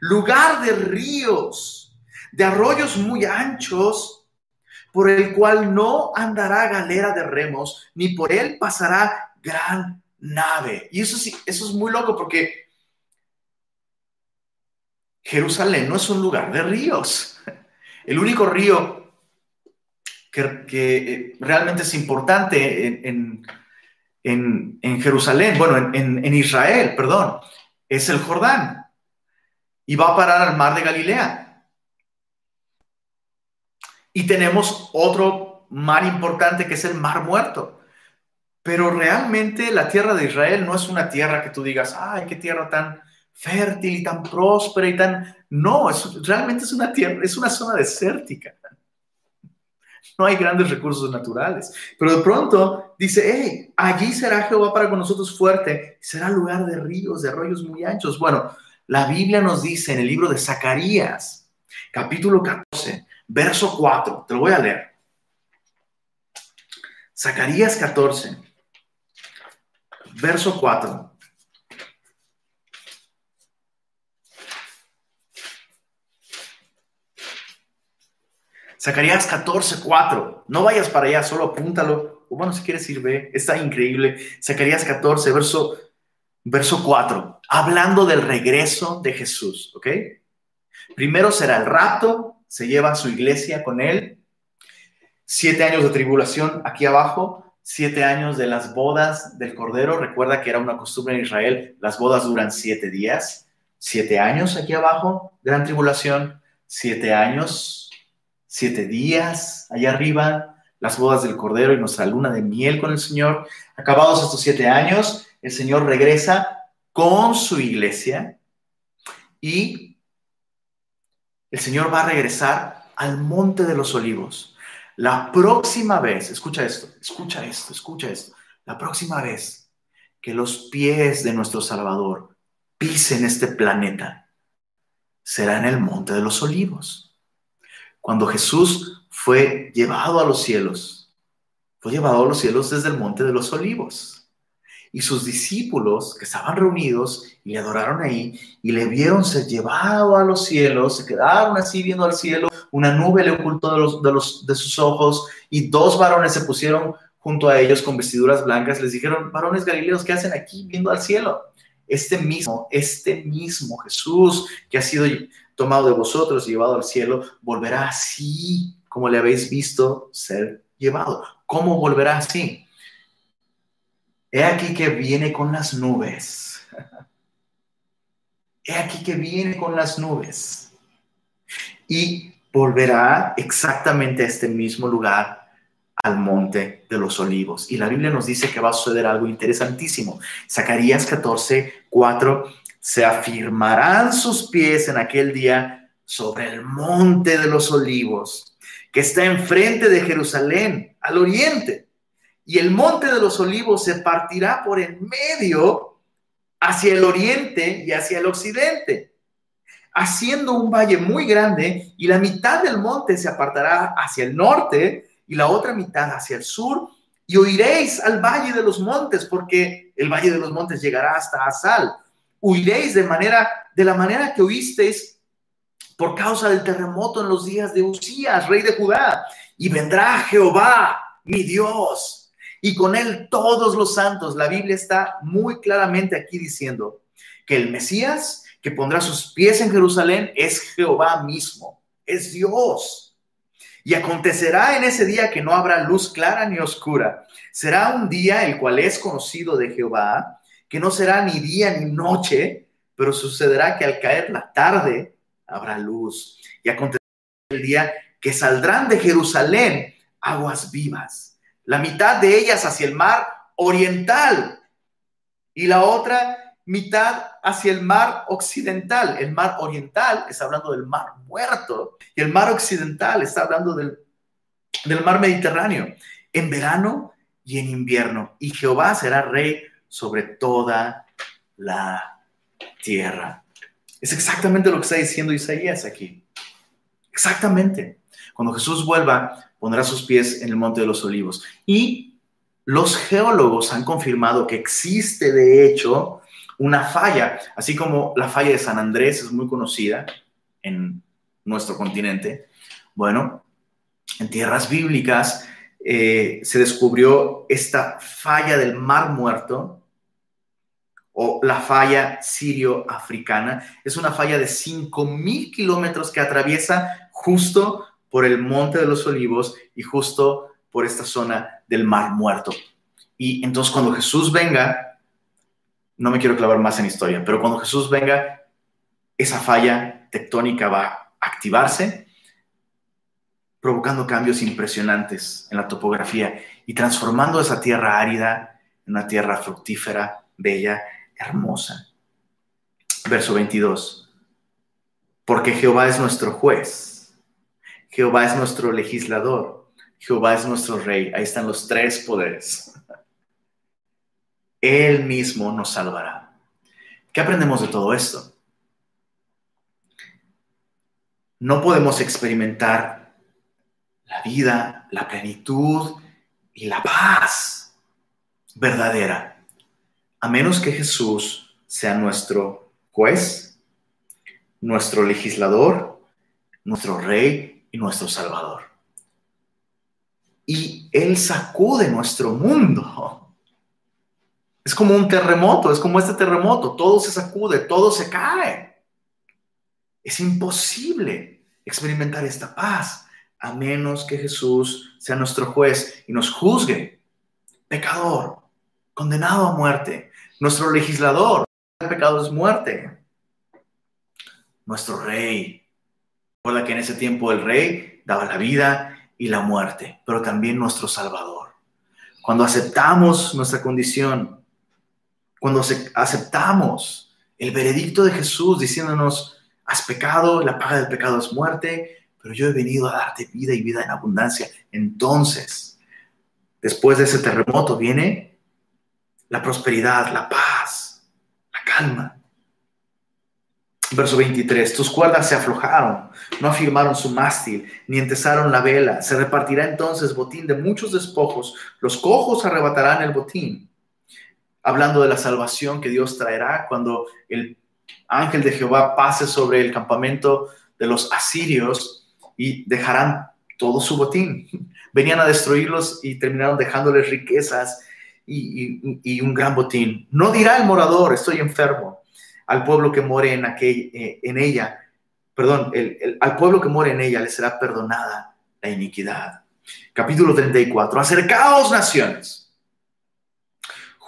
lugar de ríos, de arroyos muy anchos, por el cual no andará galera de remos, ni por él pasará gran nave. Y eso sí, eso es muy loco porque Jerusalén no es un lugar de ríos. El único río que, que realmente es importante en en, Jerusalén, bueno, en, Israel, perdón, es el Jordán. Y va a parar al mar de Galilea. Y tenemos otro mar importante que es el mar muerto. Pero realmente la tierra de Israel no es una tierra que tú digas, ay, qué tierra tan fértil y tan próspera y tan... No, es, realmente es una tierra, es una zona desértica no hay grandes recursos naturales. Pero de pronto dice, hey, allí será Jehová para con nosotros fuerte, será lugar de ríos, de arroyos muy anchos. Bueno, la Biblia nos dice en el libro de Zacarías, capítulo 14, verso 4, te lo voy a leer. Zacarías 14, verso 4. Zacarías 14, 4. No vayas para allá, solo apúntalo. O bueno, si quieres ir, ve. Está increíble. Zacarías 14, verso, verso 4. Hablando del regreso de Jesús, ¿ok? Primero será el rapto, se lleva a su iglesia con él. Siete años de tribulación aquí abajo, siete años de las bodas del Cordero. Recuerda que era una costumbre en Israel, las bodas duran siete días. Siete años aquí abajo, gran tribulación. Siete años siete días allá arriba, las bodas del Cordero y nuestra luna de miel con el Señor. Acabados estos siete años, el Señor regresa con su iglesia y el Señor va a regresar al monte de los olivos. La próxima vez, escucha esto, escucha esto, escucha esto, la próxima vez que los pies de nuestro Salvador pisen este planeta, será en el monte de los olivos cuando Jesús fue llevado a los cielos, fue llevado a los cielos desde el monte de los olivos. Y sus discípulos que estaban reunidos y le adoraron ahí y le vieron ser llevado a los cielos, se quedaron así viendo al cielo, una nube le ocultó de, los, de, los, de sus ojos y dos varones se pusieron junto a ellos con vestiduras blancas, les dijeron, varones galileos, ¿qué hacen aquí viendo al cielo? Este mismo, este mismo Jesús que ha sido tomado de vosotros y llevado al cielo, volverá así como le habéis visto ser llevado. ¿Cómo volverá así? He aquí que viene con las nubes. He aquí que viene con las nubes. Y volverá exactamente a este mismo lugar, al monte de los olivos. Y la Biblia nos dice que va a suceder algo interesantísimo. Zacarías 14, 4 se afirmarán sus pies en aquel día sobre el monte de los olivos, que está enfrente de Jerusalén, al oriente. Y el monte de los olivos se partirá por en medio hacia el oriente y hacia el occidente, haciendo un valle muy grande, y la mitad del monte se apartará hacia el norte y la otra mitad hacia el sur, y oiréis al valle de los montes, porque el valle de los montes llegará hasta Asal huiréis de manera de la manera que oísteis por causa del terremoto en los días de Usías, rey de Judá, y vendrá Jehová, mi Dios, y con él todos los santos. La Biblia está muy claramente aquí diciendo que el Mesías que pondrá sus pies en Jerusalén es Jehová mismo, es Dios. Y acontecerá en ese día que no habrá luz clara ni oscura. Será un día el cual es conocido de Jehová, que no será ni día ni noche, pero sucederá que al caer la tarde habrá luz. Y acontecerá el día que saldrán de Jerusalén aguas vivas. La mitad de ellas hacia el mar oriental y la otra mitad hacia el mar occidental. El mar oriental está hablando del mar muerto y el mar occidental está hablando del, del mar Mediterráneo. En verano y en invierno. Y Jehová será rey sobre toda la tierra. Es exactamente lo que está diciendo Isaías aquí. Exactamente. Cuando Jesús vuelva, pondrá sus pies en el monte de los olivos. Y los geólogos han confirmado que existe, de hecho, una falla, así como la falla de San Andrés es muy conocida en nuestro continente. Bueno, en tierras bíblicas eh, se descubrió esta falla del Mar Muerto o la falla sirio-africana. Es una falla de 5.000 kilómetros que atraviesa justo por el Monte de los Olivos y justo por esta zona del Mar Muerto. Y entonces cuando Jesús venga, no me quiero clavar más en historia, pero cuando Jesús venga, esa falla tectónica va a activarse, provocando cambios impresionantes en la topografía y transformando esa tierra árida en una tierra fructífera, bella, hermosa. Verso 22. Porque Jehová es nuestro juez, Jehová es nuestro legislador, Jehová es nuestro rey. Ahí están los tres poderes. Él mismo nos salvará. ¿Qué aprendemos de todo esto? No podemos experimentar la vida, la plenitud y la paz verdadera, a menos que Jesús sea nuestro juez, nuestro legislador, nuestro rey y nuestro salvador. Y Él sacude nuestro mundo es como un terremoto, es como este terremoto, todo se sacude, todo se cae. Es imposible experimentar esta paz a menos que Jesús sea nuestro juez y nos juzgue. Pecador, condenado a muerte, nuestro legislador, el pecado es muerte. Nuestro rey. Recuerda que en ese tiempo el rey daba la vida y la muerte, pero también nuestro salvador. Cuando aceptamos nuestra condición cuando aceptamos el veredicto de Jesús diciéndonos, has pecado, la paga del pecado es muerte, pero yo he venido a darte vida y vida en abundancia. Entonces, después de ese terremoto viene la prosperidad, la paz, la calma. Verso 23, tus cuerdas se aflojaron, no afirmaron su mástil, ni entesaron la vela. Se repartirá entonces botín de muchos despojos, los cojos arrebatarán el botín hablando de la salvación que Dios traerá cuando el ángel de Jehová pase sobre el campamento de los asirios y dejarán todo su botín. Venían a destruirlos y terminaron dejándoles riquezas y, un gran botín. No dirá el morador, estoy enfermo, al pueblo que more en, aquel, eh, en ella, perdón, al pueblo que more en ella le será perdonada la iniquidad. Capítulo 34. Acercaos naciones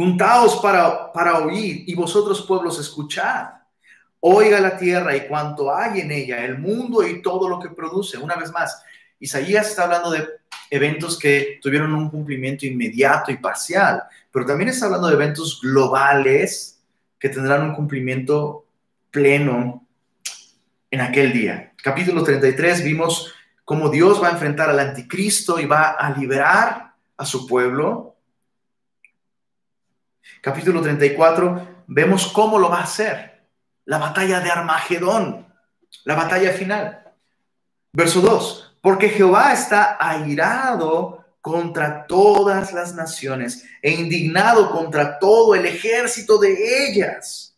Juntaos para, para oír y vosotros pueblos escuchad. Oiga la tierra y cuanto hay en ella, el mundo y todo lo que produce. Una vez más, Isaías está hablando de eventos que tuvieron un cumplimiento inmediato y parcial, pero también está hablando de eventos globales que tendrán un cumplimiento pleno en aquel día. Capítulo 33 vimos cómo Dios va a enfrentar al anticristo y va a liberar a su pueblo capítulo 34, vemos cómo lo va a hacer. La batalla de Armagedón, la batalla final. Verso 2, porque Jehová está airado contra todas las naciones e indignado contra todo el ejército de ellas.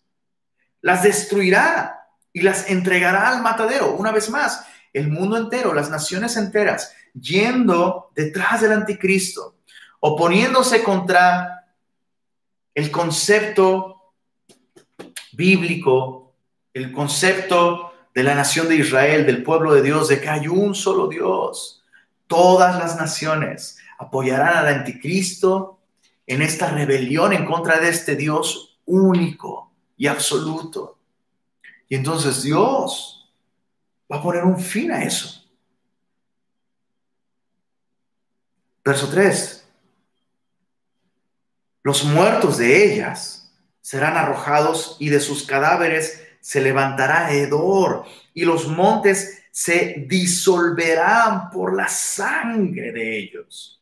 Las destruirá y las entregará al matadero. Una vez más, el mundo entero, las naciones enteras, yendo detrás del anticristo, oponiéndose contra el concepto bíblico, el concepto de la nación de Israel, del pueblo de Dios, de que hay un solo Dios. Todas las naciones apoyarán al anticristo en esta rebelión en contra de este Dios único y absoluto. Y entonces Dios va a poner un fin a eso. Verso 3. Los muertos de ellas serán arrojados y de sus cadáveres se levantará hedor y los montes se disolverán por la sangre de ellos.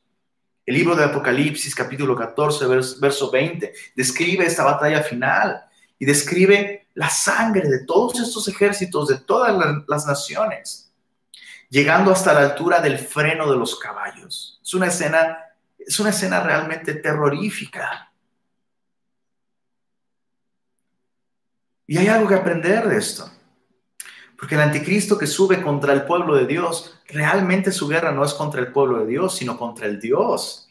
El libro de Apocalipsis capítulo 14, verso 20, describe esta batalla final y describe la sangre de todos estos ejércitos, de todas las naciones, llegando hasta la altura del freno de los caballos. Es una escena, es una escena realmente terrorífica. Y hay algo que aprender de esto. Porque el anticristo que sube contra el pueblo de Dios, realmente su guerra no es contra el pueblo de Dios, sino contra el Dios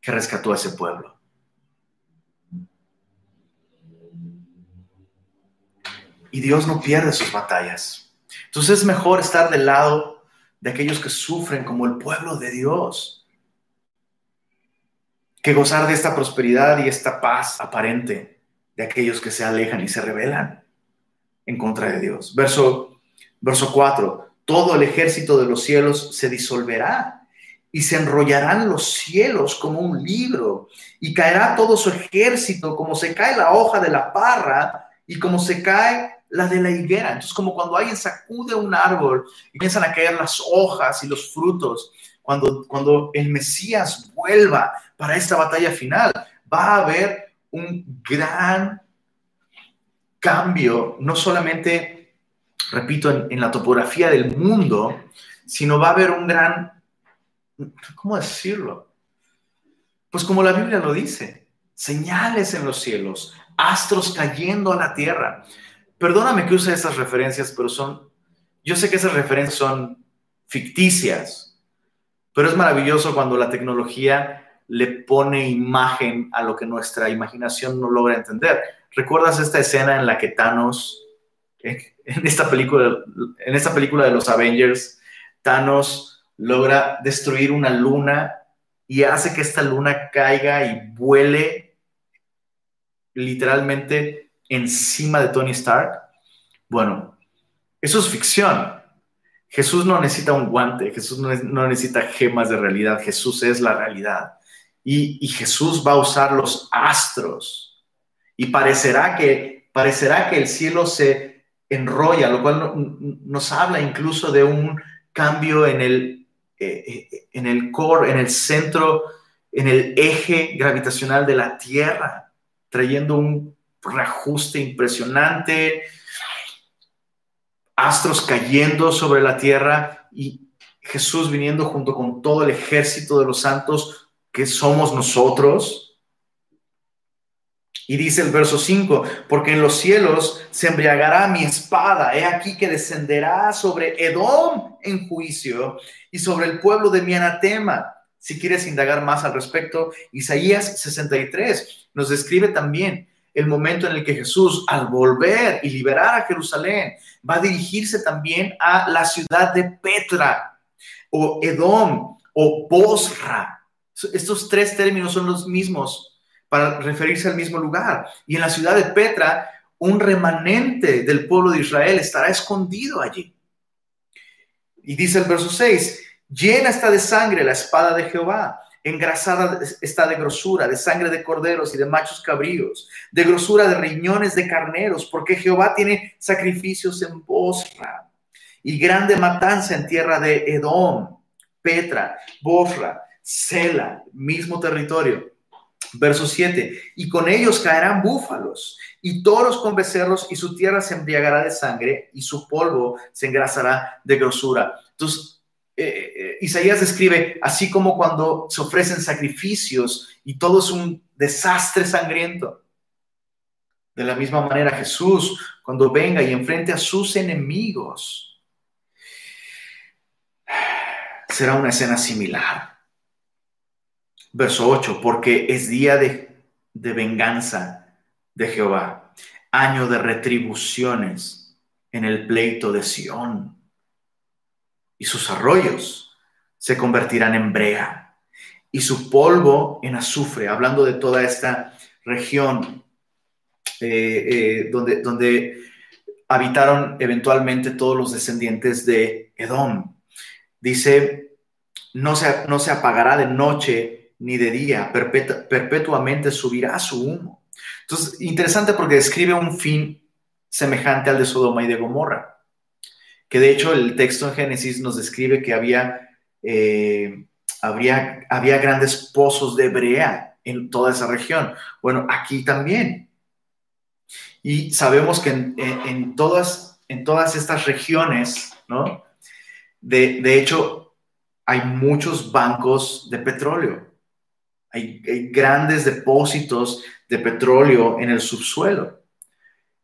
que rescató a ese pueblo. Y Dios no pierde sus batallas. Entonces es mejor estar del lado de aquellos que sufren como el pueblo de Dios, que gozar de esta prosperidad y esta paz aparente de aquellos que se alejan y se rebelan en contra de Dios. Verso Verso 4, todo el ejército de los cielos se disolverá y se enrollarán los cielos como un libro y caerá todo su ejército como se cae la hoja de la parra y como se cae la de la higuera. Entonces, como cuando alguien sacude un árbol y comienzan a caer las hojas y los frutos, cuando, cuando el Mesías vuelva para esta batalla final, va a haber un gran cambio, no solamente repito, en, la topografía del mundo, sino va a haber un gran, ¿cómo decirlo? Pues como la Biblia lo dice, señales en los cielos, astros cayendo a la tierra. Perdóname que use esas referencias, pero son, yo sé que esas referencias son ficticias, pero es maravilloso cuando la tecnología le pone imagen a lo que nuestra imaginación no logra entender. ¿Recuerdas esta escena en la que Thanos en esta película, en esta película de los Avengers, Thanos logra destruir una luna y hace que esta luna caiga y vuele literalmente encima de Tony Stark. Bueno, eso es ficción. Jesús no necesita un guante, Jesús no, necesita gemas de realidad, Jesús es la realidad. Y, Jesús va a usar los astros. Y parecerá que, parecerá que el cielo se enrolla, lo cual nos habla incluso de un cambio en el, eh, eh, en el core, en el centro, en el eje gravitacional de la Tierra, trayendo un reajuste impresionante, astros cayendo sobre la Tierra y Jesús viniendo junto con todo el ejército de los santos que somos nosotros y dice el verso 5, porque en los cielos se embriagará mi espada, he aquí que descenderá sobre Edom en juicio y sobre el pueblo de mi anatema. Si quieres indagar más al respecto, Isaías 63 nos describe también el momento en el que Jesús, al volver y liberar a Jerusalén, va a dirigirse también a la ciudad de Petra, o Edom, o Bosra. Estos tres términos son los mismos para referirse al mismo lugar. Y en la ciudad de Petra, un remanente del pueblo de Israel estará escondido allí. Y dice el verso 6, llena está de sangre la espada de Jehová, engrasada está de grosura, de sangre de corderos y de machos cabríos, de grosura de riñones de carneros, porque Jehová tiene sacrificios en Bosra y grande matanza en tierra de Edom, Petra, Bosra, Sela, mismo territorio. Verso 7, y con ellos caerán búfalos y toros con becerros y su tierra se embriagará de sangre y su polvo se engrasará de grosura. Entonces, eh, eh, Isaías describe así como cuando se ofrecen sacrificios y todo es un desastre sangriento. De la misma manera Jesús, cuando venga y enfrente a sus enemigos, será una escena similar verso 8, porque es día de, venganza de Jehová, año de retribuciones en el pleito de Sión, y sus arroyos se convertirán en brea, y su polvo en azufre, hablando de toda esta región eh, eh, donde, donde habitaron eventualmente todos los descendientes de Edom. Dice no se, no se apagará de noche ni de día, perpetuamente subirá su humo. Entonces, interesante porque describe un fin semejante al de Sodoma y de Gomorra, que de hecho el texto en Génesis nos describe que había, eh, había grandes pozos de brea en toda esa región. Bueno, aquí también. Y sabemos que en, todas, en todas estas regiones, ¿no? De, de hecho, hay muchos bancos de petróleo. Hay, grandes depósitos de petróleo en el subsuelo.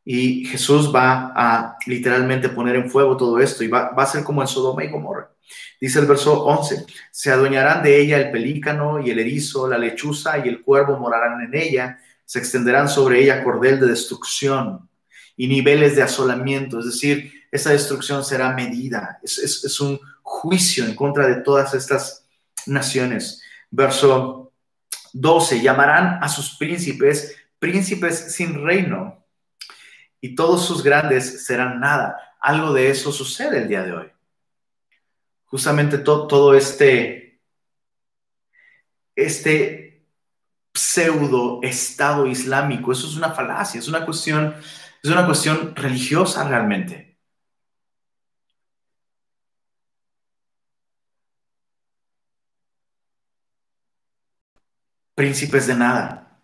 Y Jesús va a literalmente poner en fuego todo esto y va, a ser como en Sodoma y Gomorra. Dice el verso 11, se adueñarán de ella el pelícano y el erizo, la lechuza y el cuervo morarán en ella, se extenderán sobre ella cordel de destrucción y niveles de asolamiento, es decir, esa destrucción será medida, es, es un juicio en contra de todas estas naciones. Verso 12, llamarán a sus príncipes príncipes sin reino y todos sus grandes serán nada. Algo de eso sucede el día de hoy justamente todo este, este pseudo Estado islámico. Eso es una falacia, es una cuestión, es una cuestión religiosa realmente. Príncipes de nada,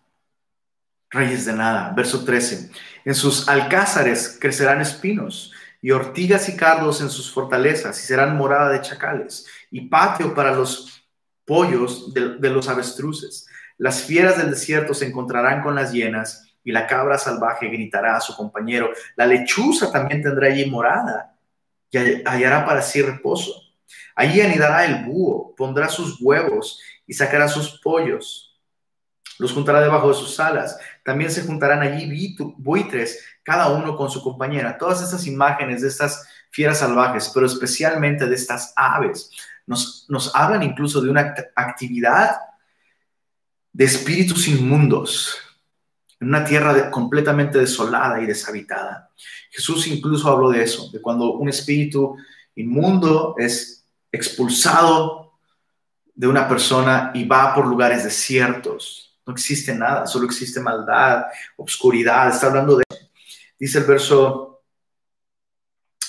reyes de nada. Verso 13. En sus alcázares crecerán espinos y ortigas y cardos en sus fortalezas, y serán morada de chacales, y patio para los pollos de, los avestruces. Las fieras del desierto se encontrarán con las hienas, y la cabra salvaje gritará a su compañero. La lechuza también tendrá allí morada, y hallará para sí reposo. Allí anidará el búho, pondrá sus huevos y sacará sus pollos. Los juntará debajo de sus alas. También se juntarán allí buitres cada uno con su compañera. Todas estas imágenes de estas fieras salvajes, pero especialmente de estas aves, nos, nos hablan incluso de una actividad de espíritus inmundos en una tierra completamente desolada y deshabitada. Jesús incluso habló de eso, de cuando un espíritu inmundo es expulsado de una persona y va por lugares desiertos. No existe nada, solo existe maldad, obscuridad. Está hablando de Dice el verso,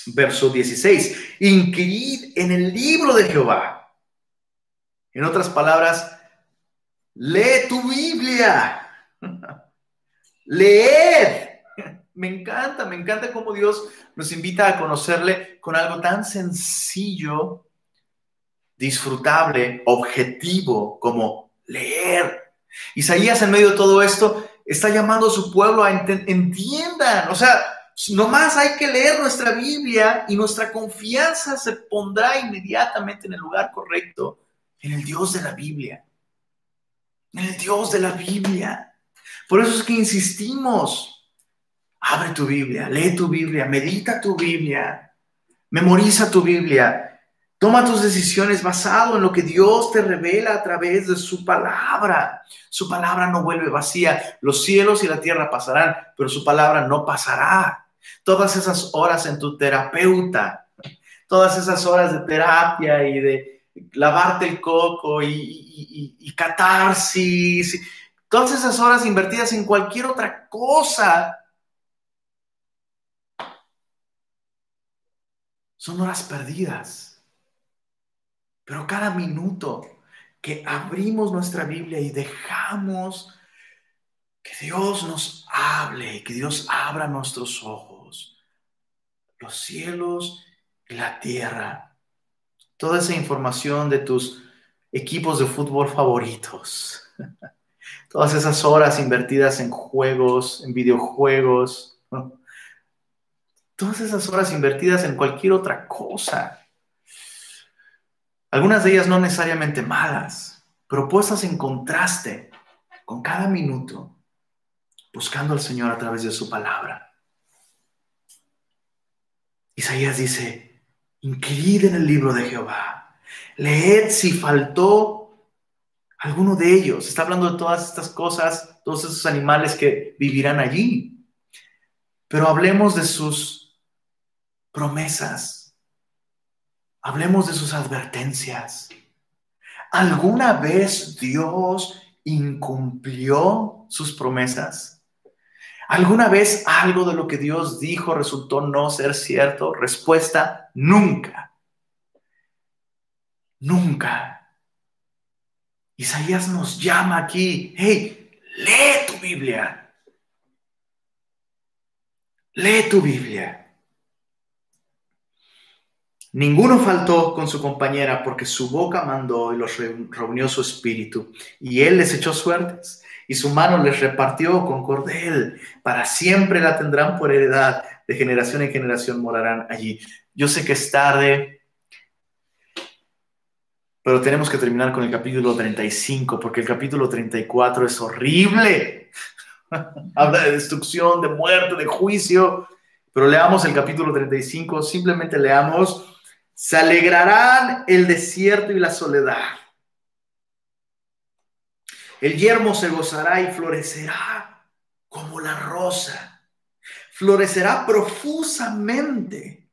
verso 16, inquirid en el libro de Jehová. En otras palabras, lee tu Biblia. Leed. Me encanta, me encanta cómo Dios nos invita a conocerle con algo tan sencillo, disfrutable, objetivo como leer. Isaías en medio de todo esto está llamando a su pueblo a entiendan, o sea, nomás hay que leer nuestra Biblia y nuestra confianza se pondrá inmediatamente en el lugar correcto, en el Dios de la Biblia, en el Dios de la Biblia. Por eso es que insistimos, abre tu Biblia, lee tu Biblia, medita tu Biblia, memoriza tu Biblia, Toma tus decisiones basado en lo que Dios te revela a través de su palabra. Su palabra no vuelve vacía. Los cielos y la tierra pasarán, pero su palabra no pasará. Todas esas horas en tu terapeuta, todas esas horas de terapia y de lavarte el coco y, catarsis, todas esas horas invertidas en cualquier otra cosa, son horas perdidas pero cada minuto que abrimos nuestra Biblia y dejamos que Dios nos hable, que Dios abra nuestros ojos, los cielos y la tierra, toda esa información de tus equipos de fútbol favoritos, todas esas horas invertidas en juegos, en videojuegos, todas esas horas invertidas en cualquier otra cosa algunas de ellas no necesariamente malas, pero puestas en contraste con cada minuto, buscando al Señor a través de su palabra. Isaías dice, inquirid en el libro de Jehová, leed si faltó alguno de ellos. Está hablando de todas estas cosas, todos esos animales que vivirán allí. Pero hablemos de sus promesas, Hablemos de sus advertencias. ¿Alguna vez Dios incumplió sus promesas? ¿Alguna vez algo de lo que Dios dijo resultó no ser cierto? Respuesta, nunca. Nunca. Isaías nos llama aquí, hey, lee tu Biblia. Lee tu Biblia. Ninguno faltó con su compañera porque su boca mandó y los reunió su espíritu. Y él les echó suertes y su mano les repartió con cordel. Para siempre la tendrán por heredad. De generación en generación morarán allí. Yo sé que es tarde, pero tenemos que terminar con el capítulo 35 porque el capítulo 34 es horrible. Habla de destrucción, de muerte, de juicio. Pero leamos el capítulo 35, simplemente leamos se alegrarán el desierto y la soledad. El yermo se gozará y florecerá como la rosa. Florecerá profusamente.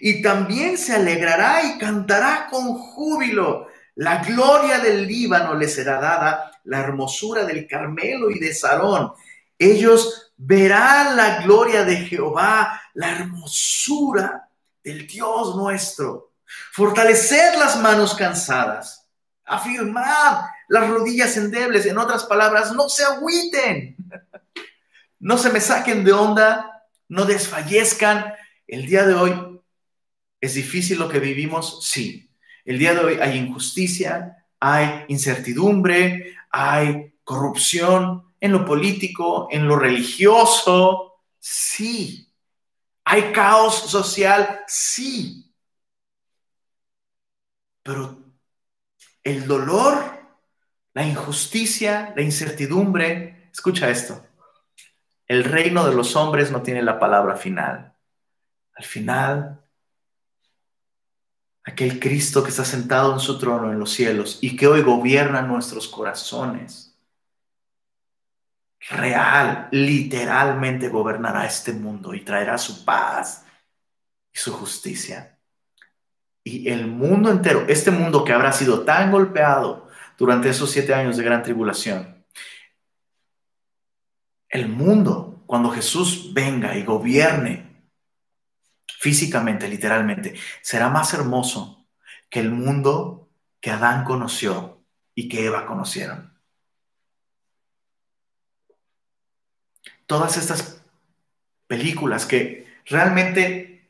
Y también se alegrará y cantará con júbilo. La gloria del Líbano le será dada, la hermosura del Carmelo y de Sarón. Ellos verán la gloria de Jehová, la hermosura el Dios nuestro. Fortaleced las manos cansadas. Afirmad las rodillas endebles. En otras palabras, no se agüiten. No se me saquen de onda. No desfallezcan. El día de hoy es difícil lo que vivimos. Sí. El día de hoy hay injusticia, hay incertidumbre, hay corrupción en lo político, en lo religioso. Sí. ¿Hay caos social? Sí. Pero el dolor, la injusticia, la incertidumbre, escucha esto, el reino de los hombres no tiene la palabra final. Al final, aquel Cristo que está sentado en su trono en los cielos y que hoy gobierna nuestros corazones real, literalmente gobernará este mundo y traerá su paz y su justicia. Y el mundo entero, este mundo que habrá sido tan golpeado durante esos siete años de gran tribulación, el mundo, cuando Jesús venga y gobierne físicamente, literalmente, será más hermoso que el mundo que Adán conoció y que Eva conocieron. Todas estas películas que realmente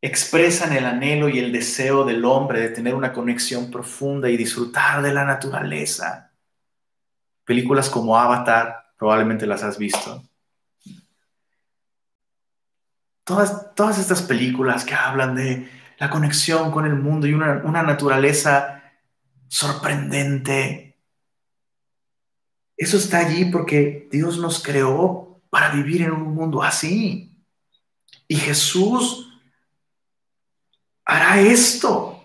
expresan el anhelo y el deseo del hombre de tener una conexión profunda y disfrutar de la naturaleza. Películas como Avatar, probablemente las has visto. Todas, todas estas películas que hablan de la conexión con el mundo y una, una naturaleza sorprendente. Eso está allí porque Dios nos creó para vivir en un mundo así. Y Jesús hará esto.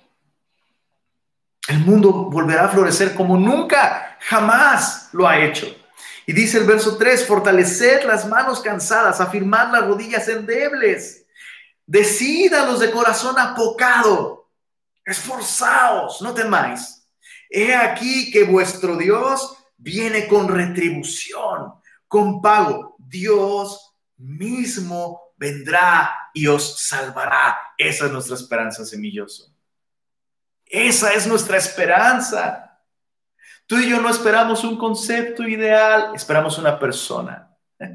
El mundo volverá a florecer como nunca, jamás lo ha hecho. Y dice el verso 3, fortaleced las manos cansadas, afirmad las rodillas endebles, decida los de corazón apocado, esforzaos, no temáis. He aquí que vuestro Dios viene con retribución, con pago. Dios mismo vendrá y os salvará. Esa es nuestra esperanza, semilloso. Esa es nuestra esperanza. Tú y yo no esperamos un concepto ideal, esperamos una persona.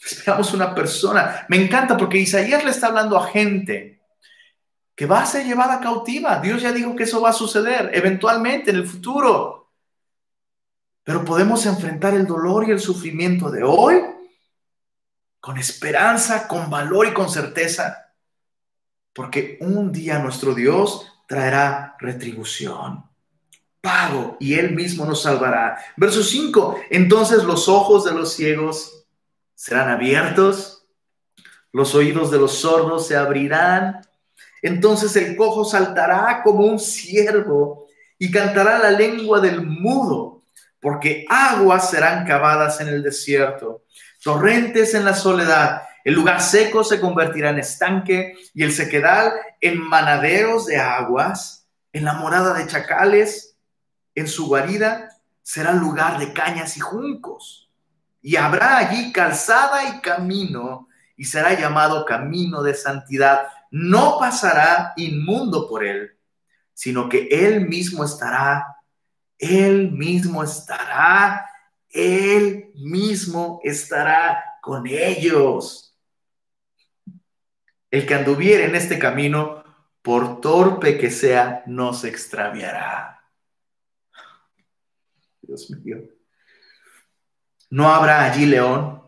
Esperamos una persona. Me encanta porque Isaías le está hablando a gente que va a ser llevada cautiva. Dios ya dijo que eso va a suceder eventualmente en el futuro. Pero podemos enfrentar el dolor y el sufrimiento de hoy con esperanza, con valor y con certeza, porque un día nuestro Dios traerá retribución, pago, y Él mismo nos salvará. Verso 5, entonces los ojos de los ciegos serán abiertos, los oídos de los sordos se abrirán, entonces el cojo saltará como un ciervo y cantará la lengua del mudo, porque aguas serán cavadas en el desierto torrentes en la soledad. El lugar seco se convertirá en estanque y el sequedal en manaderos de aguas, en la morada de chacales. en su guarida será lugar de cañas y juncos. Y habrá allí calzada y camino, y será llamado camino de santidad. No pasará inmundo por él, sino que él mismo estará, él mismo estará, él mismo estará con ellos. El que anduviere en este camino, por torpe que sea, no se extraviará. Dios mío. No habrá allí león,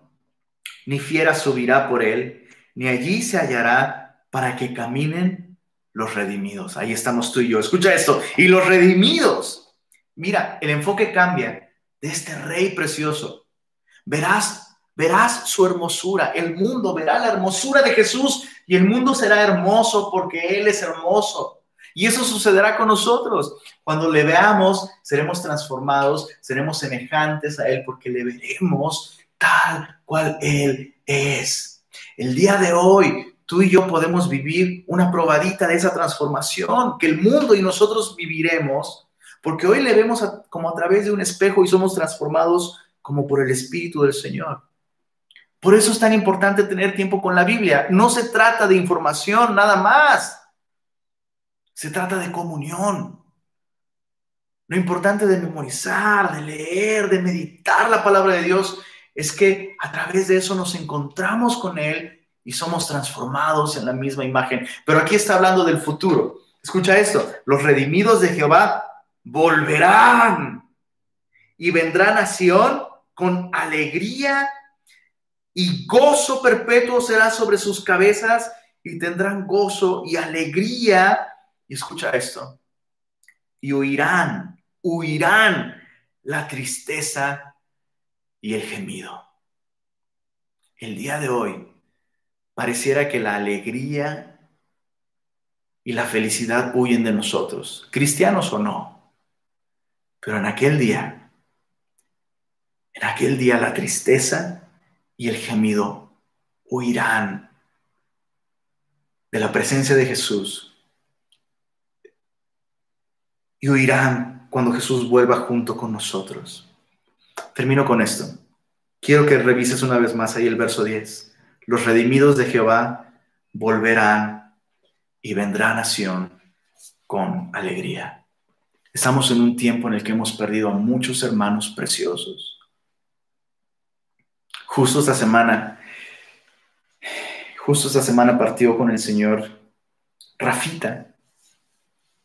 ni fiera subirá por él, ni allí se hallará para que caminen los redimidos. Ahí estamos tú y yo. Escucha esto. Y los redimidos. Mira, el enfoque cambia de este rey precioso. Verás, verás su hermosura. El mundo verá la hermosura de Jesús y el mundo será hermoso porque Él es hermoso. Y eso sucederá con nosotros. Cuando le veamos, seremos transformados, seremos semejantes a Él porque le veremos tal cual Él es. El día de hoy, tú y yo podemos vivir una probadita de esa transformación que el mundo y nosotros viviremos, porque hoy le vemos como a través de un espejo y somos transformados como por el Espíritu del Señor. Por eso es tan importante tener tiempo con la Biblia. No se trata de información nada más. Se trata de comunión. Lo importante de memorizar, de leer, de meditar la palabra de Dios es que a través de eso nos encontramos con Él y somos transformados en la misma imagen. Pero aquí está hablando del futuro. Escucha esto, los redimidos de Jehová volverán y vendrán a Sión con alegría y gozo perpetuo será sobre sus cabezas y tendrán gozo y alegría y escucha esto. Y huirán, huirán la tristeza y el gemido. El día de hoy pareciera que la alegría y la felicidad huyen de nosotros, cristianos o no. Pero en aquel día, en aquel día la tristeza y el gemido huirán de la presencia de Jesús y huirán cuando Jesús vuelva junto con nosotros. Termino con esto. Quiero que revises una vez más ahí el verso 10. Los redimidos de Jehová volverán y vendrán a con alegría. Estamos en un tiempo en el que hemos perdido a muchos hermanos preciosos. Justo esta semana, justo esta semana partió con el Señor Rafita,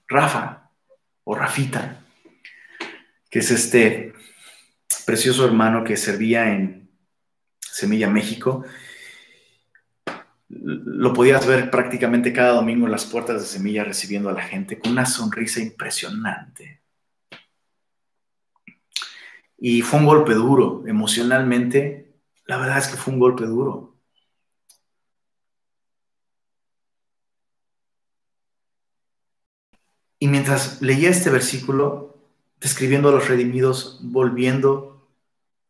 Rafa, o Rafita, que es este precioso hermano que servía en Semilla México. Lo podías ver prácticamente cada domingo en las puertas de Semilla recibiendo a la gente con una sonrisa impresionante. Y fue un golpe duro, emocionalmente, la verdad es que fue un golpe duro. Y mientras leía este versículo, describiendo a los redimidos volviendo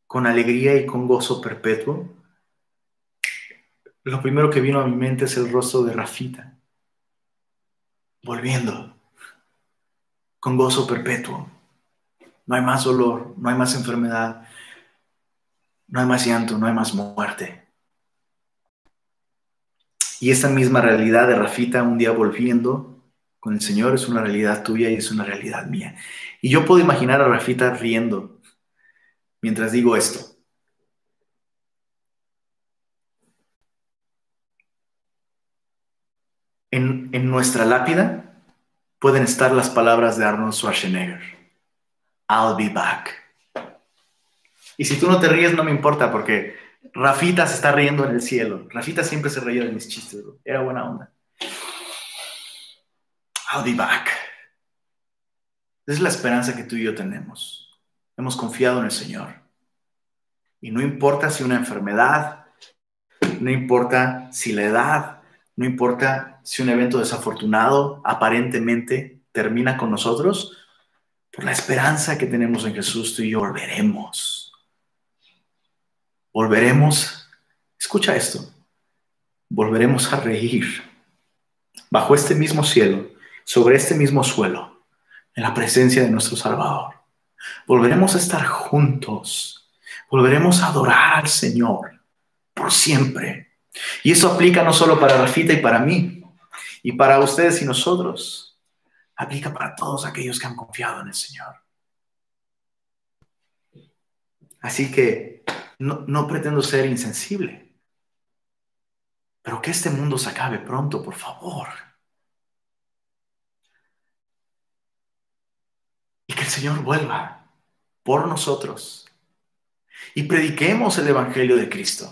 con alegría y con gozo perpetuo, lo primero que vino a mi mente es el rostro de Rafita, volviendo con gozo perpetuo. No hay más dolor, no hay más enfermedad, no hay más llanto, no hay más muerte. Y esa misma realidad de Rafita un día volviendo con el Señor es una realidad tuya y es una realidad mía. Y yo puedo imaginar a Rafita riendo mientras digo esto. En, nuestra lápida pueden estar las palabras de Arnold Schwarzenegger. I'll be back. Y si tú no te ríes, no me importa porque Rafita se está riendo en el cielo. Rafita siempre se reía de mis chistes, era buena onda. I'll be back. Es la esperanza que tú y yo tenemos. Hemos confiado en el Señor. Y no importa si una enfermedad, no importa si la edad, no importa si un evento desafortunado aparentemente termina con nosotros, por la esperanza que tenemos en Jesús, tú y yo volveremos. Volveremos, escucha esto, volveremos a reír bajo este mismo cielo sobre este mismo suelo, en la presencia de nuestro Salvador. Volveremos a estar juntos. Volveremos a adorar al Señor por siempre. Y eso aplica no solo para Rafita y para mí, y para ustedes y nosotros. Aplica para todos aquellos que han confiado en el Señor. Así que no, no pretendo ser insensible, pero que este mundo se acabe pronto, por favor. Y que el Señor vuelva por nosotros y prediquemos el Evangelio de Cristo.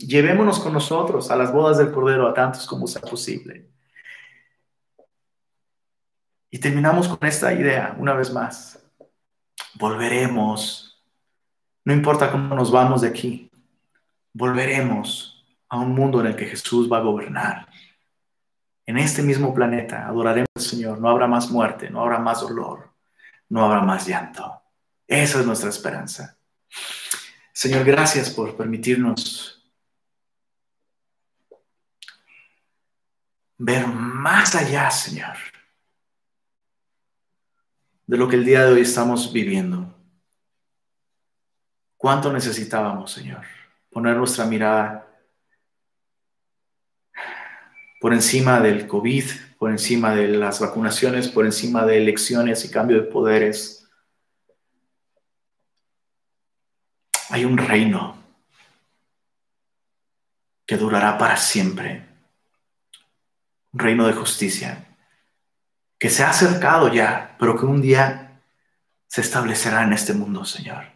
Llevémonos con nosotros a las bodas del Cordero a tantos como sea posible. Y terminamos con esta idea una vez más. Volveremos, no importa cómo nos vamos de aquí, volveremos a un mundo en el que Jesús va a gobernar. En este mismo planeta adoraremos al Señor, no habrá más muerte, no habrá más dolor, no habrá más llanto. Esa es nuestra esperanza. Señor, gracias por permitirnos ver más allá, Señor, de lo que el día de hoy estamos viviendo. ¿Cuánto necesitábamos, Señor? Poner nuestra mirada por encima del COVID, por encima de las vacunaciones, por encima de elecciones y cambio de poderes. Hay un reino que durará para siempre reino de justicia, que se ha acercado ya, pero que un día se establecerá en este mundo, Señor.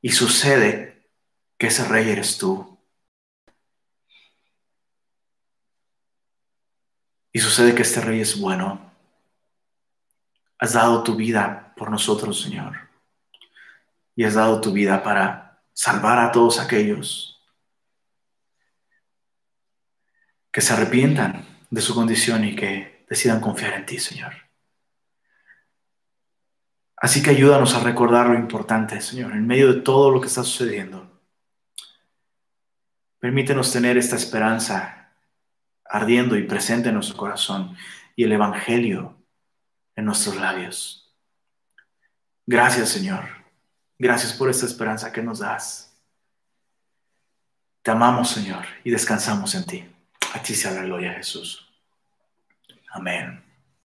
Y sucede que ese rey eres tú. Y sucede que este rey es bueno. Has dado tu vida por nosotros, Señor. Y has dado tu vida para salvar a todos aquellos que se arrepientan de su condición y que decidan confiar en ti, Señor. Así que ayúdanos a recordar lo importante, Señor, en medio de todo lo que está sucediendo. Permítenos tener esta esperanza ardiendo y presente en nuestro corazón y el Evangelio en nuestros labios. Gracias, Señor. Gracias por esta esperanza que nos das. Te amamos, Señor, y descansamos en ti. A ti sea la gloria, Jesús. Amén.